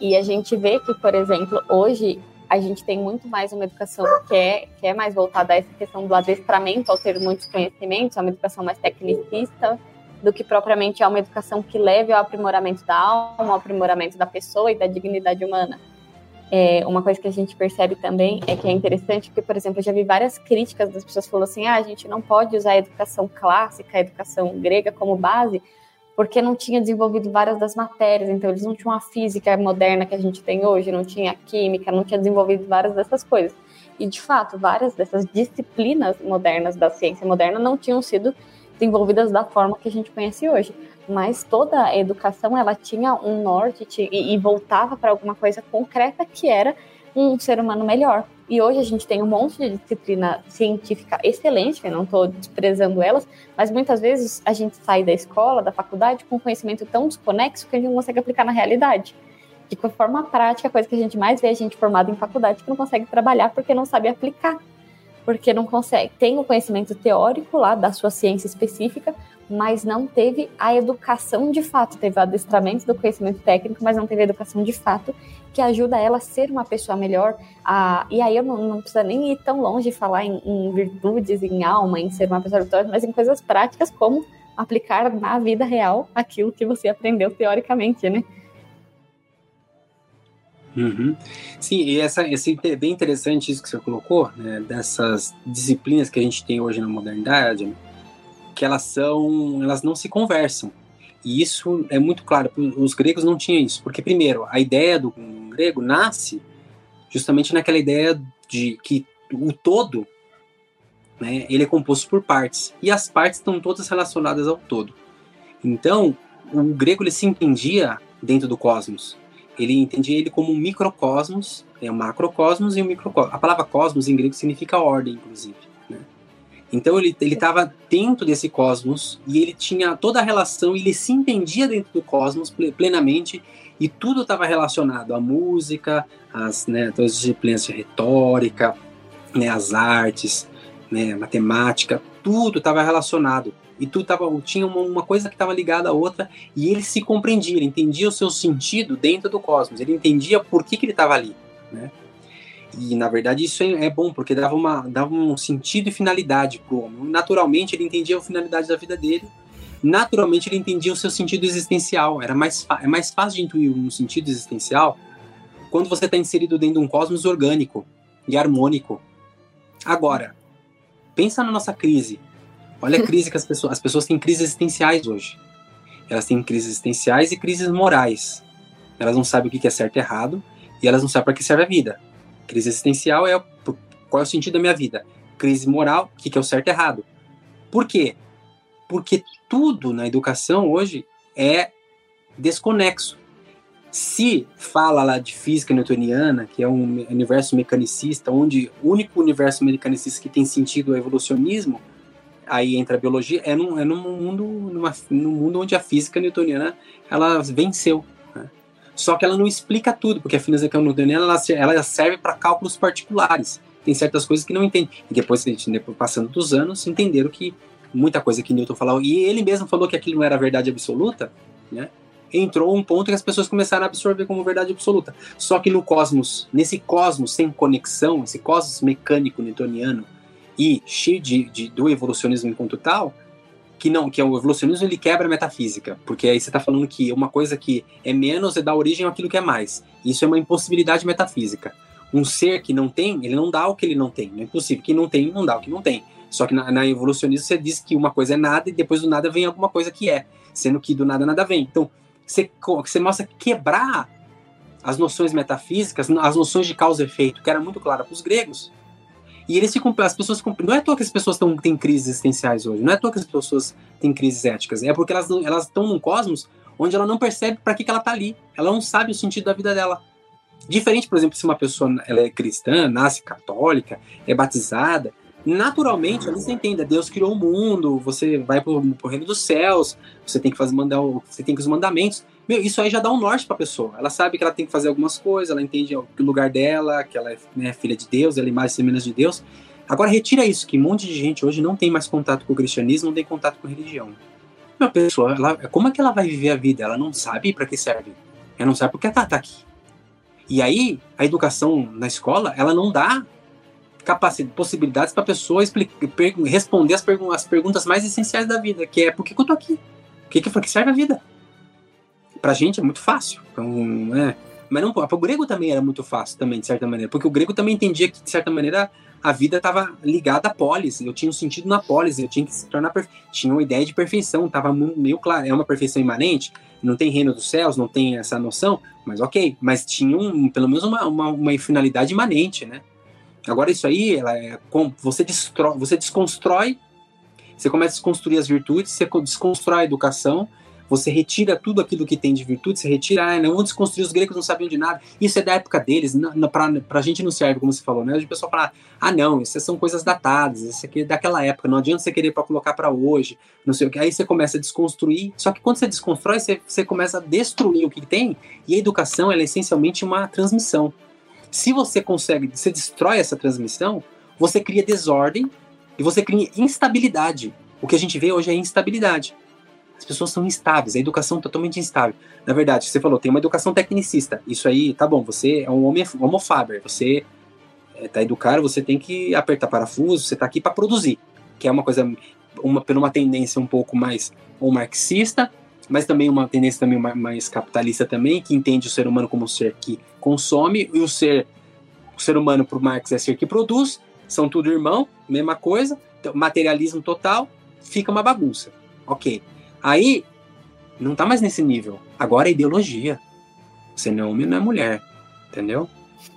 E a gente vê que, por exemplo, hoje a gente tem muito mais uma educação que é, que é mais voltada a essa questão do adestramento, ao ter muitos conhecimentos, é uma educação mais tecnicista, do que propriamente é uma educação que leve ao aprimoramento da alma, ao aprimoramento da pessoa e da dignidade humana. É, uma coisa que a gente percebe também é que é interessante, porque, por exemplo, eu já vi várias críticas das pessoas falando assim: ah, a gente não pode usar a educação clássica, a educação grega como base, porque não tinha desenvolvido várias das matérias, então eles não tinham a física moderna que a gente tem hoje, não tinha a química, não tinha desenvolvido várias dessas coisas. E de fato, várias dessas disciplinas modernas da ciência moderna não tinham sido desenvolvidas da forma que a gente conhece hoje. Mas toda a educação ela tinha um norte e, e voltava para alguma coisa concreta que era um ser humano melhor. E hoje a gente tem um monte de disciplina científica excelente, eu não estou desprezando elas, mas muitas vezes a gente sai da escola, da faculdade, com conhecimento tão desconexo que a gente não consegue aplicar na realidade. De forma prática, a coisa que a gente mais vê é a gente formada em faculdade que não consegue trabalhar porque não sabe aplicar. Porque não consegue, tem o conhecimento teórico lá da sua ciência específica, mas não teve a educação de fato, teve o adestramento do conhecimento técnico, mas não teve a educação de fato que ajuda ela a ser uma pessoa melhor. A, e aí eu não, não precisa nem ir tão longe de falar em, em, virtudes, em alma, em ser uma pessoa vitoriosa, mas em coisas práticas como aplicar na vida real aquilo que você aprendeu teoricamente, né? Uhum. Sim, e essa, esse é bem interessante isso que você colocou, né, dessas disciplinas que a gente tem hoje na modernidade, que elas são, elas não se conversam. E isso é muito claro, os gregos não tinham isso, porque primeiro, a ideia do grego nasce justamente naquela ideia de que o todo, né, ele é composto por partes, e as partes estão todas relacionadas ao todo. Então, o grego ele se entendia dentro do cosmos. Ele entendia ele como um microcosmos, é um macrocosmos e um microcosmos. A palavra cosmos em grego significa ordem, inclusive. Então ele estava dentro desse cosmos e ele tinha toda a relação, ele se entendia dentro do cosmos plenamente e tudo estava relacionado à música, às né, todas as disciplinas de retórica, né, as artes, né, matemática, tudo estava relacionado. e tudo tava, tinha uma, uma coisa que estava ligada à outra, e ele se compreendia, ele entendia o seu sentido dentro do cosmos, ele entendia por que, que ele estava ali, né? E na verdade isso é, é, bom, porque dava, uma, dava um sentido e finalidade para o homem. Naturalmente ele entendia a finalidade da vida dele, naturalmente ele entendia o seu sentido existencial. Era mais, é mais fácil de intuir um sentido existencial quando você está inserido dentro de um cosmos orgânico e harmônico. Agora, pensa na nossa crise. Olha a crise que as pessoas, as pessoas têm crises existenciais hoje. Elas têm crises existenciais e crises morais. Elas não sabem o que é certo e errado e elas não sabem para que serve a vida. Crise existencial é qual é o sentido da minha vida. Crise moral, o que é o certo e errado. Por quê? Porque tudo na educação hoje é desconexo. Se fala lá de física newtoniana, que é um universo mecanicista, onde o único universo mecanicista que tem sentido é o evolucionismo, aí entra a biologia, é num, é num mundo numa, num mundo onde a física newtoniana ela venceu. Só que ela não explica tudo, porque a física newtoniana ela, ela serve para cálculos particulares. Tem certas coisas que não entende. E depois, passando dos anos, entenderam que muita coisa que Newton falou, e ele mesmo falou que aquilo não era verdade absoluta, né? Entrou um ponto que as pessoas começaram a absorver como verdade absoluta. Só que no cosmos, nesse cosmos sem conexão, esse cosmos mecânico newtoniano, e cheio de, de, do evolucionismo enquanto tal, que não, que é o evolucionismo ele quebra a metafísica, porque aí você está falando que uma coisa que é menos é dar origem àquilo que é mais. Isso é uma impossibilidade metafísica. Um ser que não tem, ele não dá o que ele não tem. Não é impossível. Quem não tem, não dá o que não tem. Só que na, na evolucionismo você diz que uma coisa é nada e depois do nada vem alguma coisa que é, sendo que do nada nada vem. Então, você, você mostra quebrar as noções metafísicas, as noções de causa e efeito, que era muito clara para os gregos, e eles ficam, as pessoas não é à toa que as pessoas tão, têm crises existenciais hoje, não é à toa que as pessoas têm crises éticas, é porque elas estão num cosmos onde ela não percebe para que, que ela está ali, ela não sabe o sentido da vida dela. Diferente, por exemplo, se uma pessoa ela é cristã, nasce católica, é batizada, naturalmente ali você entende, Deus criou o mundo, você vai para o reino dos céus, você tem que fazer mandar, você tem que os mandamentos. Meu, isso aí já dá um norte para a pessoa. Ela sabe que ela tem que fazer algumas coisas, ela entende o lugar dela, que ela é né, filha de Deus, ela é mais e menos de Deus. Agora retira isso, que um monte de gente hoje não tem mais contato com o cristianismo, não tem contato com a religião. Uma pessoa, ela, como é que ela vai viver a vida? Ela não sabe para que serve. Ela não sabe porque ela tá aqui. E aí, a educação na escola, ela não dá capacidade, possibilidades para a pessoa responder as, pergun as, perguntas mais essenciais da vida, que é por que, que eu tô aqui? O que, que, que serve a vida? pra gente é muito fácil. Então, né? Mas não, para o grego também era muito fácil, também, de certa maneira. Porque o grego também entendia que, de certa maneira, a vida estava ligada à polis. Eu tinha um sentido na polis, eu tinha que se tornar. Tinha uma ideia de perfeição, estava meio claro. É uma perfeição imanente, não tem reino dos céus, não tem essa noção, mas ok. Mas tinha um, pelo menos uma, uma, uma finalidade imanente, né? Agora, isso aí, ela é, você, destrói, você desconstrói, você começa a desconstruir as virtudes, você desconstrói a educação, você retira tudo aquilo que tem de virtude, você retira, ah, não, vão desconstruir, os gregos não sabiam de nada. Isso é da época deles, para a gente não serve, como você falou, né? O pessoal fala, ah, não, isso são coisas datadas, isso aqui é daquela época, não adianta você querer para colocar para hoje, não sei o que. Aí você começa a desconstruir, só que quando você desconstrói, você, você começa a destruir o que tem, e a educação, é essencialmente uma transmissão. Se você consegue, você destrói essa transmissão, você cria desordem e você cria instabilidade. O que a gente vê hoje é instabilidade. As pessoas são instáveis, a educação é totalmente instável. Na verdade, você falou, tem uma educação tecnicista. Isso aí, tá bom, você é um homem homofaber, você é, tá educado, você tem que apertar parafuso, você tá aqui para produzir, que é uma coisa, uma, por uma tendência um pouco mais ou marxista, mas também uma tendência também mais capitalista também, que entende o ser humano como um ser que consome e o ser o ser humano para o Marx é ser que produz, são tudo irmão, mesma coisa, então, materialismo total, fica uma bagunça. Ok. Aí, não tá mais nesse nível. Agora é ideologia. Você não é homem, não é mulher. Entendeu?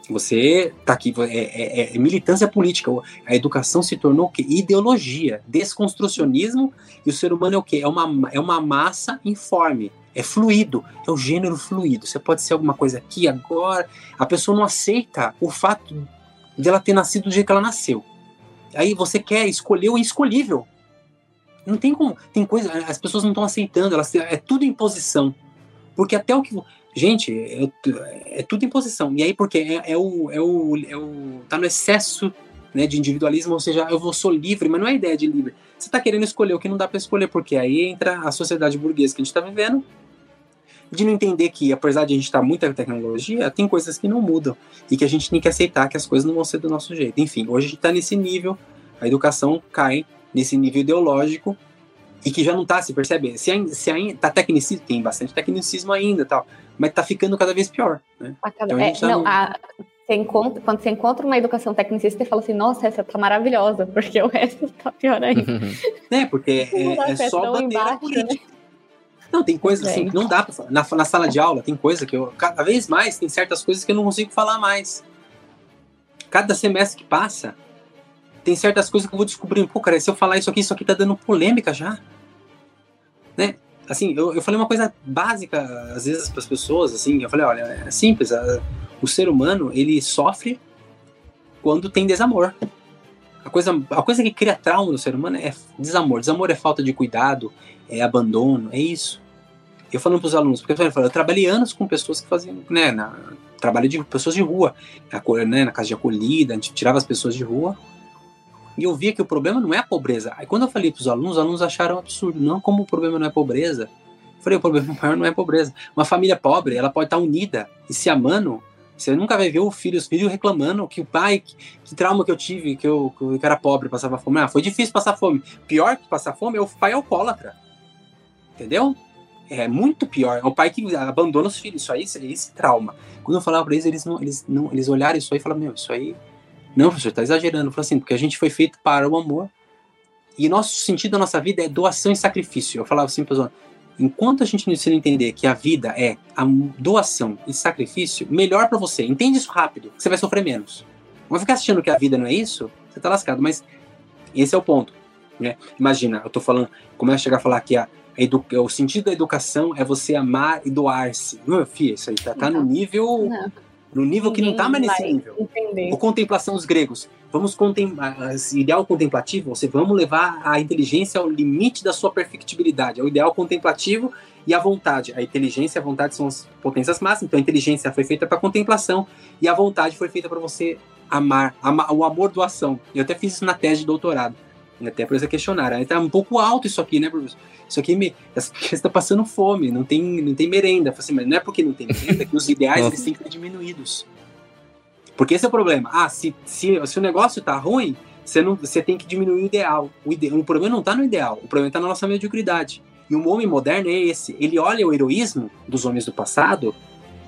Você tá aqui, é, é, é, militância política. A educação se tornou o quê? Ideologia, desconstrucionismo, e o ser humano é o quê? É uma, é uma massa informe, é fluido, é o gênero fluido. Você pode ser alguma coisa aqui, agora. A pessoa não aceita o fato dela ter nascido do jeito que ela nasceu. Aí você quer escolher o escolhível. Não tem como. Tem coisa. As pessoas não estão aceitando, elas, é tudo imposição. Porque até o que. Gente, é, é tudo imposição. E aí, porque é, é, o, é, o, é o. tá no excesso né, de individualismo, ou seja, eu vou sou livre, mas não é ideia de livre. Você está querendo escolher o que não dá para escolher, porque aí entra a sociedade burguesa que a gente está vivendo, de não entender que, apesar de a gente estar tá muita tecnologia, tem coisas que não mudam e que a gente tem que aceitar que as coisas não vão ser do nosso jeito. Enfim, hoje a gente está nesse nível, a educação cai nesse nível ideológico e que já não está, se percebe? Se, ainda, se ainda tá tecnicismo, tem bastante tecnicismo ainda tal, mas está ficando cada vez pior. Né? Então, é, não, no... a, você encontra, quando você encontra uma educação tecnicista, você fala assim, nossa, essa tá maravilhosa, porque o resto tá pior ainda. é, porque é, é só bandeira embaixo, política. Né? Não, tem coisas assim que não dá pra falar. Na, na sala de aula tem coisa que eu, cada vez mais, tem certas coisas que eu não consigo falar mais. Cada semestre que passa, tem certas coisas que eu vou descobrindo. Pô, cara, se eu falar isso aqui, isso aqui tá dando polêmica já. Né? Assim, eu, eu falei uma coisa básica, às vezes, para as pessoas, assim, eu falei, olha, é simples, a, o ser humano, ele sofre quando tem desamor. A coisa, a coisa que cria trauma no ser humano é desamor. Desamor é falta de cuidado, é abandono, é isso. Eu falando para os alunos, porque eu, falei, eu trabalhei anos com pessoas que faziam, né, na, trabalho de pessoas de rua, na, né, na casa de acolhida, a gente tirava as pessoas de rua, e eu via que o problema não é a pobreza. Aí quando eu falei para os alunos, os alunos acharam absurdo, não como o problema não é pobreza. Eu falei, o problema maior não é pobreza. Uma família pobre, ela pode estar unida e se amando você nunca vai ver o filho, os filhos reclamando que o pai, que, que trauma que eu tive, que eu, que eu era pobre, passava fome. Ah, foi difícil passar fome. Pior que passar fome é o pai alcoólatra. Entendeu? É muito pior. É o pai que abandona os filhos. Isso aí, isso, esse trauma. Quando eu falava pra eles, eles não, eles não, eles olharam isso aí e falaram, meu, isso aí. Não, professor, tá exagerando. Falei assim, porque a gente foi feito para o amor. E nosso sentido da nossa vida é doação e sacrifício. Eu falava assim os Enquanto a gente não entender que a vida é a doação e sacrifício, melhor para você. Entende isso rápido, você vai sofrer menos. Não vai ficar achando que a vida não é isso, você tá lascado. Mas esse é o ponto. Né? Imagina, eu tô falando, começa a chegar a falar que a, a o sentido da educação é você amar e doar-se. Meu filho, isso aí tá, tá no nível. Não no nível que não está mais nesse nível. Entender. O contemplação os gregos. Vamos contemplar, ideal contemplativo, você vamos levar a inteligência ao limite da sua perfectibilidade. É o ideal contemplativo e a vontade. A inteligência e a vontade são as potências máximas. Então a inteligência foi feita para contemplação e a vontade foi feita para você amar, amar, o amor doação. Eu até fiz isso na tese de doutorado. Até por essa questionário. Aí tá um pouco alto isso aqui, né, professor? Isso aqui me. Essa criança tá passando fome, não tem, não tem merenda. Assim, mas não é porque não tem merenda que os ideais eles têm que ser diminuídos. Porque esse é o problema. Ah, se, se, se o negócio tá ruim, você, não, você tem que diminuir o ideal. O, ide, o problema não tá no ideal, o problema tá na nossa mediocridade. E o homem moderno é esse. Ele olha o heroísmo dos homens do passado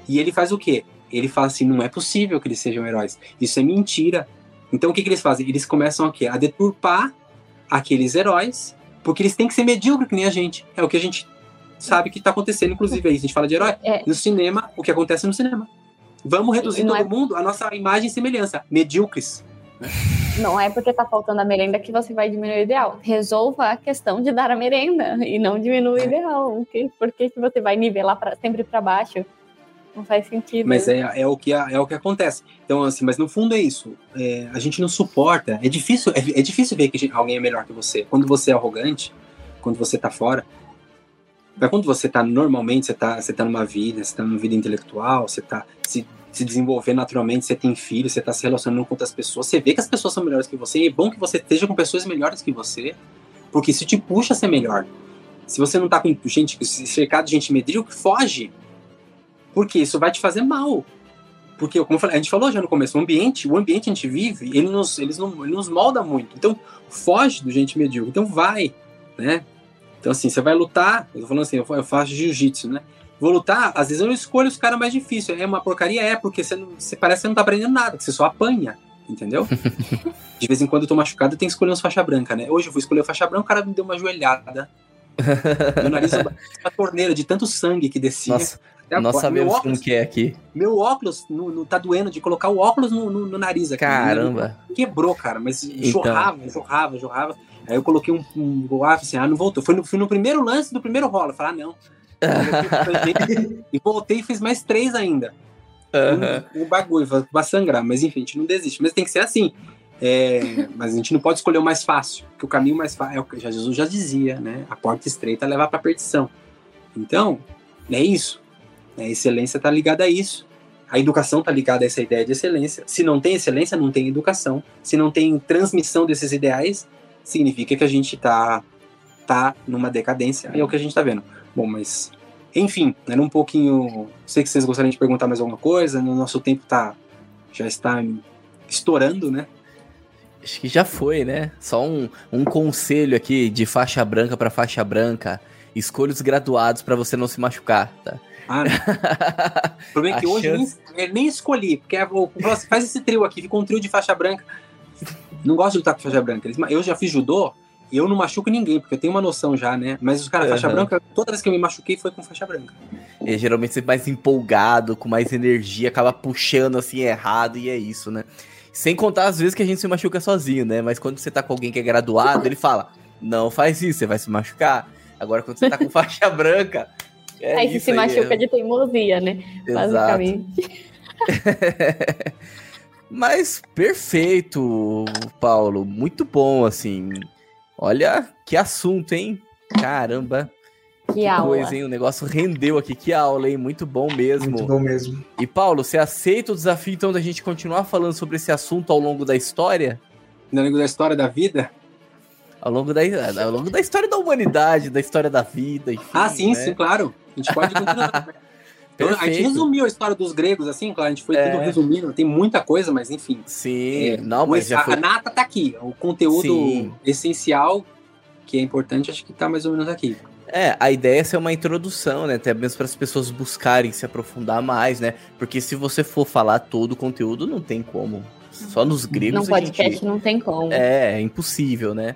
e ele faz o quê? Ele fala assim: não é possível que eles sejam heróis. Isso é mentira. Então o que, que eles fazem? Eles começam a, quê? a deturpar aqueles heróis, porque eles têm que ser medíocres que nem a gente. É o que a gente sabe que está acontecendo, inclusive aí. A gente fala de herói. É. No cinema, o que acontece no cinema. Vamos reduzir todo é... mundo a nossa imagem e semelhança. Medíocres. Né? Não é porque está faltando a merenda que você vai diminuir o ideal. Resolva a questão de dar a merenda e não diminuir o é. ideal. Por que, que você vai nivelar pra, sempre para baixo? Não faz sentido. Mas é, é, o, que, é o que acontece. Então, assim, mas no fundo é isso. É, a gente não suporta. É difícil, é, é difícil ver que alguém é melhor que você. Quando você é arrogante, quando você tá fora. Mas quando você tá normalmente, você tá, você tá numa vida, você tá numa vida intelectual, você tá se, se desenvolvendo naturalmente, você tem filhos, você tá se relacionando com outras pessoas, você vê que as pessoas são melhores que você, e é bom que você esteja com pessoas melhores que você, porque isso te puxa a ser melhor. Se você não tá com gente, cercado de gente medíocre, foge. Porque isso vai te fazer mal. Porque, como falei, a gente falou já no começo, o ambiente, o ambiente que a gente vive, ele nos, eles não, ele nos molda muito. Então, foge do gente medíocre. Então, vai, né? Então, assim, você vai lutar. Eu tô falando assim, eu faço jiu-jitsu, né? Vou lutar, às vezes eu escolho os caras mais difíceis. É uma porcaria, é, porque você, não, você parece que você não tá aprendendo nada, que você só apanha, entendeu? De vez em quando eu tô machucado, eu tenho que escolher uns faixa branca, né? Hoje eu fui escolher faixa branca, o cara me deu uma joelhada. Meu nariz uma torneira de tanto sangue que descia. Nossa. Nós sabemos óculos, como que é aqui. Meu óculos no, no, tá doendo de colocar o óculos no, no, no nariz aqui. Caramba. Quebrou, cara, mas então. jorrava, jorrava, jorrava. Aí eu coloquei um, um assim, ah, não voltou. Foi no, fui no primeiro lance do primeiro rola. Falei, ah, não. e voltei e fiz mais três ainda. Uhum. O, o bagulho, vai sangrar, mas enfim, a gente não desiste. Mas tem que ser assim. É, mas a gente não pode escolher o mais fácil, porque o caminho mais fácil é o que Jesus já dizia, né? A porta estreita leva para a perdição. Então, é isso. A excelência está ligada a isso. a educação está ligada a essa ideia de excelência. Se não tem excelência, não tem educação. Se não tem transmissão desses ideais, significa que a gente está tá numa decadência. É o que a gente está vendo. Bom, mas enfim, era um pouquinho. Sei que vocês gostariam de perguntar mais alguma coisa. No nosso tempo tá já está estourando, né? Acho que já foi, né? Só um, um conselho aqui de faixa branca para faixa branca. Escolha os graduados para você não se machucar, tá? Ah, o problema é que hoje chance... nem, nem escolhi, porque é, faz esse trio aqui, ficou um trio de faixa branca. Não gosto de lutar com faixa branca. Eu já fiz judô, e eu não machuco ninguém, porque eu tenho uma noção já, né? Mas os caras, uhum. faixa branca, toda vez que eu me machuquei foi com faixa branca. E geralmente você mais empolgado, com mais energia, acaba puxando assim errado, e é isso, né? Sem contar as vezes que a gente se machuca sozinho, né? Mas quando você tá com alguém que é graduado, ele fala: não faz isso, você vai se machucar. Agora, quando você tá com faixa branca. É aí você se machuca é... de teimosia, né? Exato. Basicamente. Mas perfeito, Paulo. Muito bom, assim. Olha que assunto, hein? Caramba. Que, que aula. coisa, hein? O negócio rendeu aqui. Que aula, hein? Muito bom mesmo. Muito bom mesmo. E Paulo, você aceita o desafio então da gente continuar falando sobre esse assunto ao longo da história? Ao longo da história da vida? Ao longo da, ao longo da história da humanidade, da história da vida. Enfim, ah, sim, né? sim, claro. A gente pode continuar. Então, a gente resumiu a história dos gregos, assim, claro, a gente foi é. tudo resumindo, tem muita coisa, mas enfim. Sim, é, não, mas já foi... A nata tá aqui, o conteúdo Sim. essencial, que é importante, acho que tá mais ou menos aqui. É, a ideia é ser uma introdução, né? Até mesmo para as pessoas buscarem se aprofundar mais, né? Porque se você for falar todo o conteúdo, não tem como. Só nos gregos. Num podcast gente... não tem como. É, é impossível, né?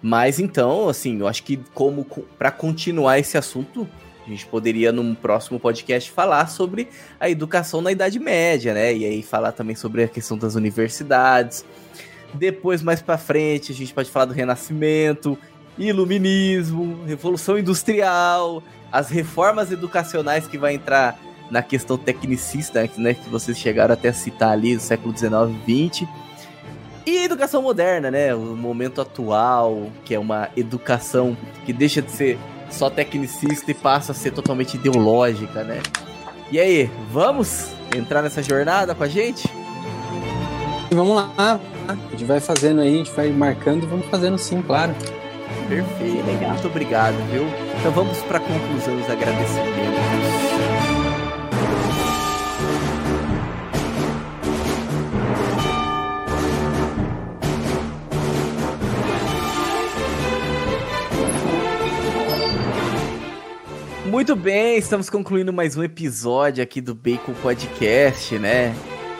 Mas então, assim, eu acho que como para continuar esse assunto, a gente poderia, num próximo podcast, falar sobre a educação na Idade Média, né? E aí falar também sobre a questão das universidades. Depois, mais para frente, a gente pode falar do Renascimento, Iluminismo, Revolução Industrial, as reformas educacionais que vai entrar na questão tecnicista, né? Que vocês chegaram até a citar ali, do século XIX e XX. E a educação moderna, né? O momento atual, que é uma educação que deixa de ser só tecnicista e passa a ser totalmente ideológica, né? E aí, vamos entrar nessa jornada com a gente? Vamos lá, a gente vai fazendo aí, a gente vai marcando e vamos fazendo sim, claro. Perfeito, legal. Muito obrigado, viu? Então vamos para a conclusão dos agradecimentos. Muito bem, estamos concluindo mais um episódio aqui do Bacon Podcast, né?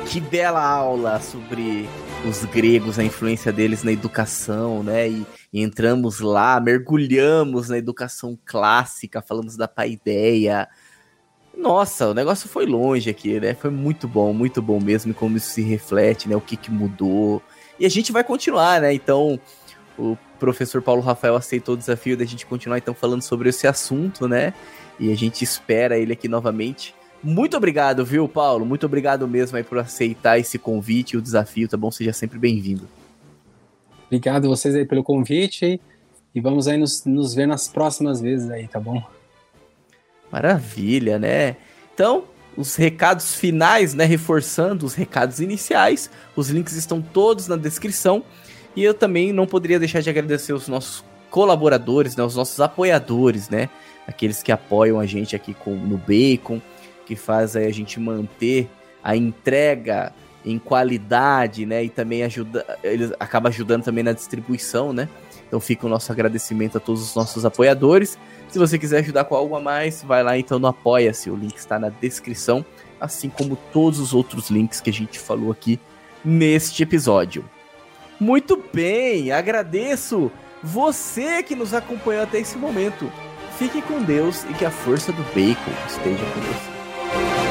Que bela aula sobre os gregos, a influência deles na educação, né? E, e entramos lá, mergulhamos na educação clássica, falamos da paideia. Nossa, o negócio foi longe aqui, né? Foi muito bom, muito bom mesmo, como isso se reflete, né? O que, que mudou. E a gente vai continuar, né? Então, o professor Paulo Rafael aceitou o desafio da gente continuar então falando sobre esse assunto, né? E a gente espera ele aqui novamente. Muito obrigado, viu, Paulo? Muito obrigado mesmo aí por aceitar esse convite e o desafio, tá bom? Seja sempre bem-vindo. Obrigado vocês aí pelo convite e vamos aí nos, nos ver nas próximas vezes aí, tá bom? Maravilha, né? Então, os recados finais, né? Reforçando os recados iniciais. Os links estão todos na descrição. E eu também não poderia deixar de agradecer os nossos colaboradores, né? Os nossos apoiadores, né? aqueles que apoiam a gente aqui com, no Bacon, que faz a gente manter a entrega em qualidade, né? E também ajuda, eles acaba ajudando também na distribuição, né? Então fica o nosso agradecimento a todos os nossos apoiadores. Se você quiser ajudar com algo a mais, vai lá então no Apoia-se, o link está na descrição, assim como todos os outros links que a gente falou aqui neste episódio. Muito bem, agradeço você que nos acompanhou até esse momento. Fique com Deus e que a força do bacon esteja com você.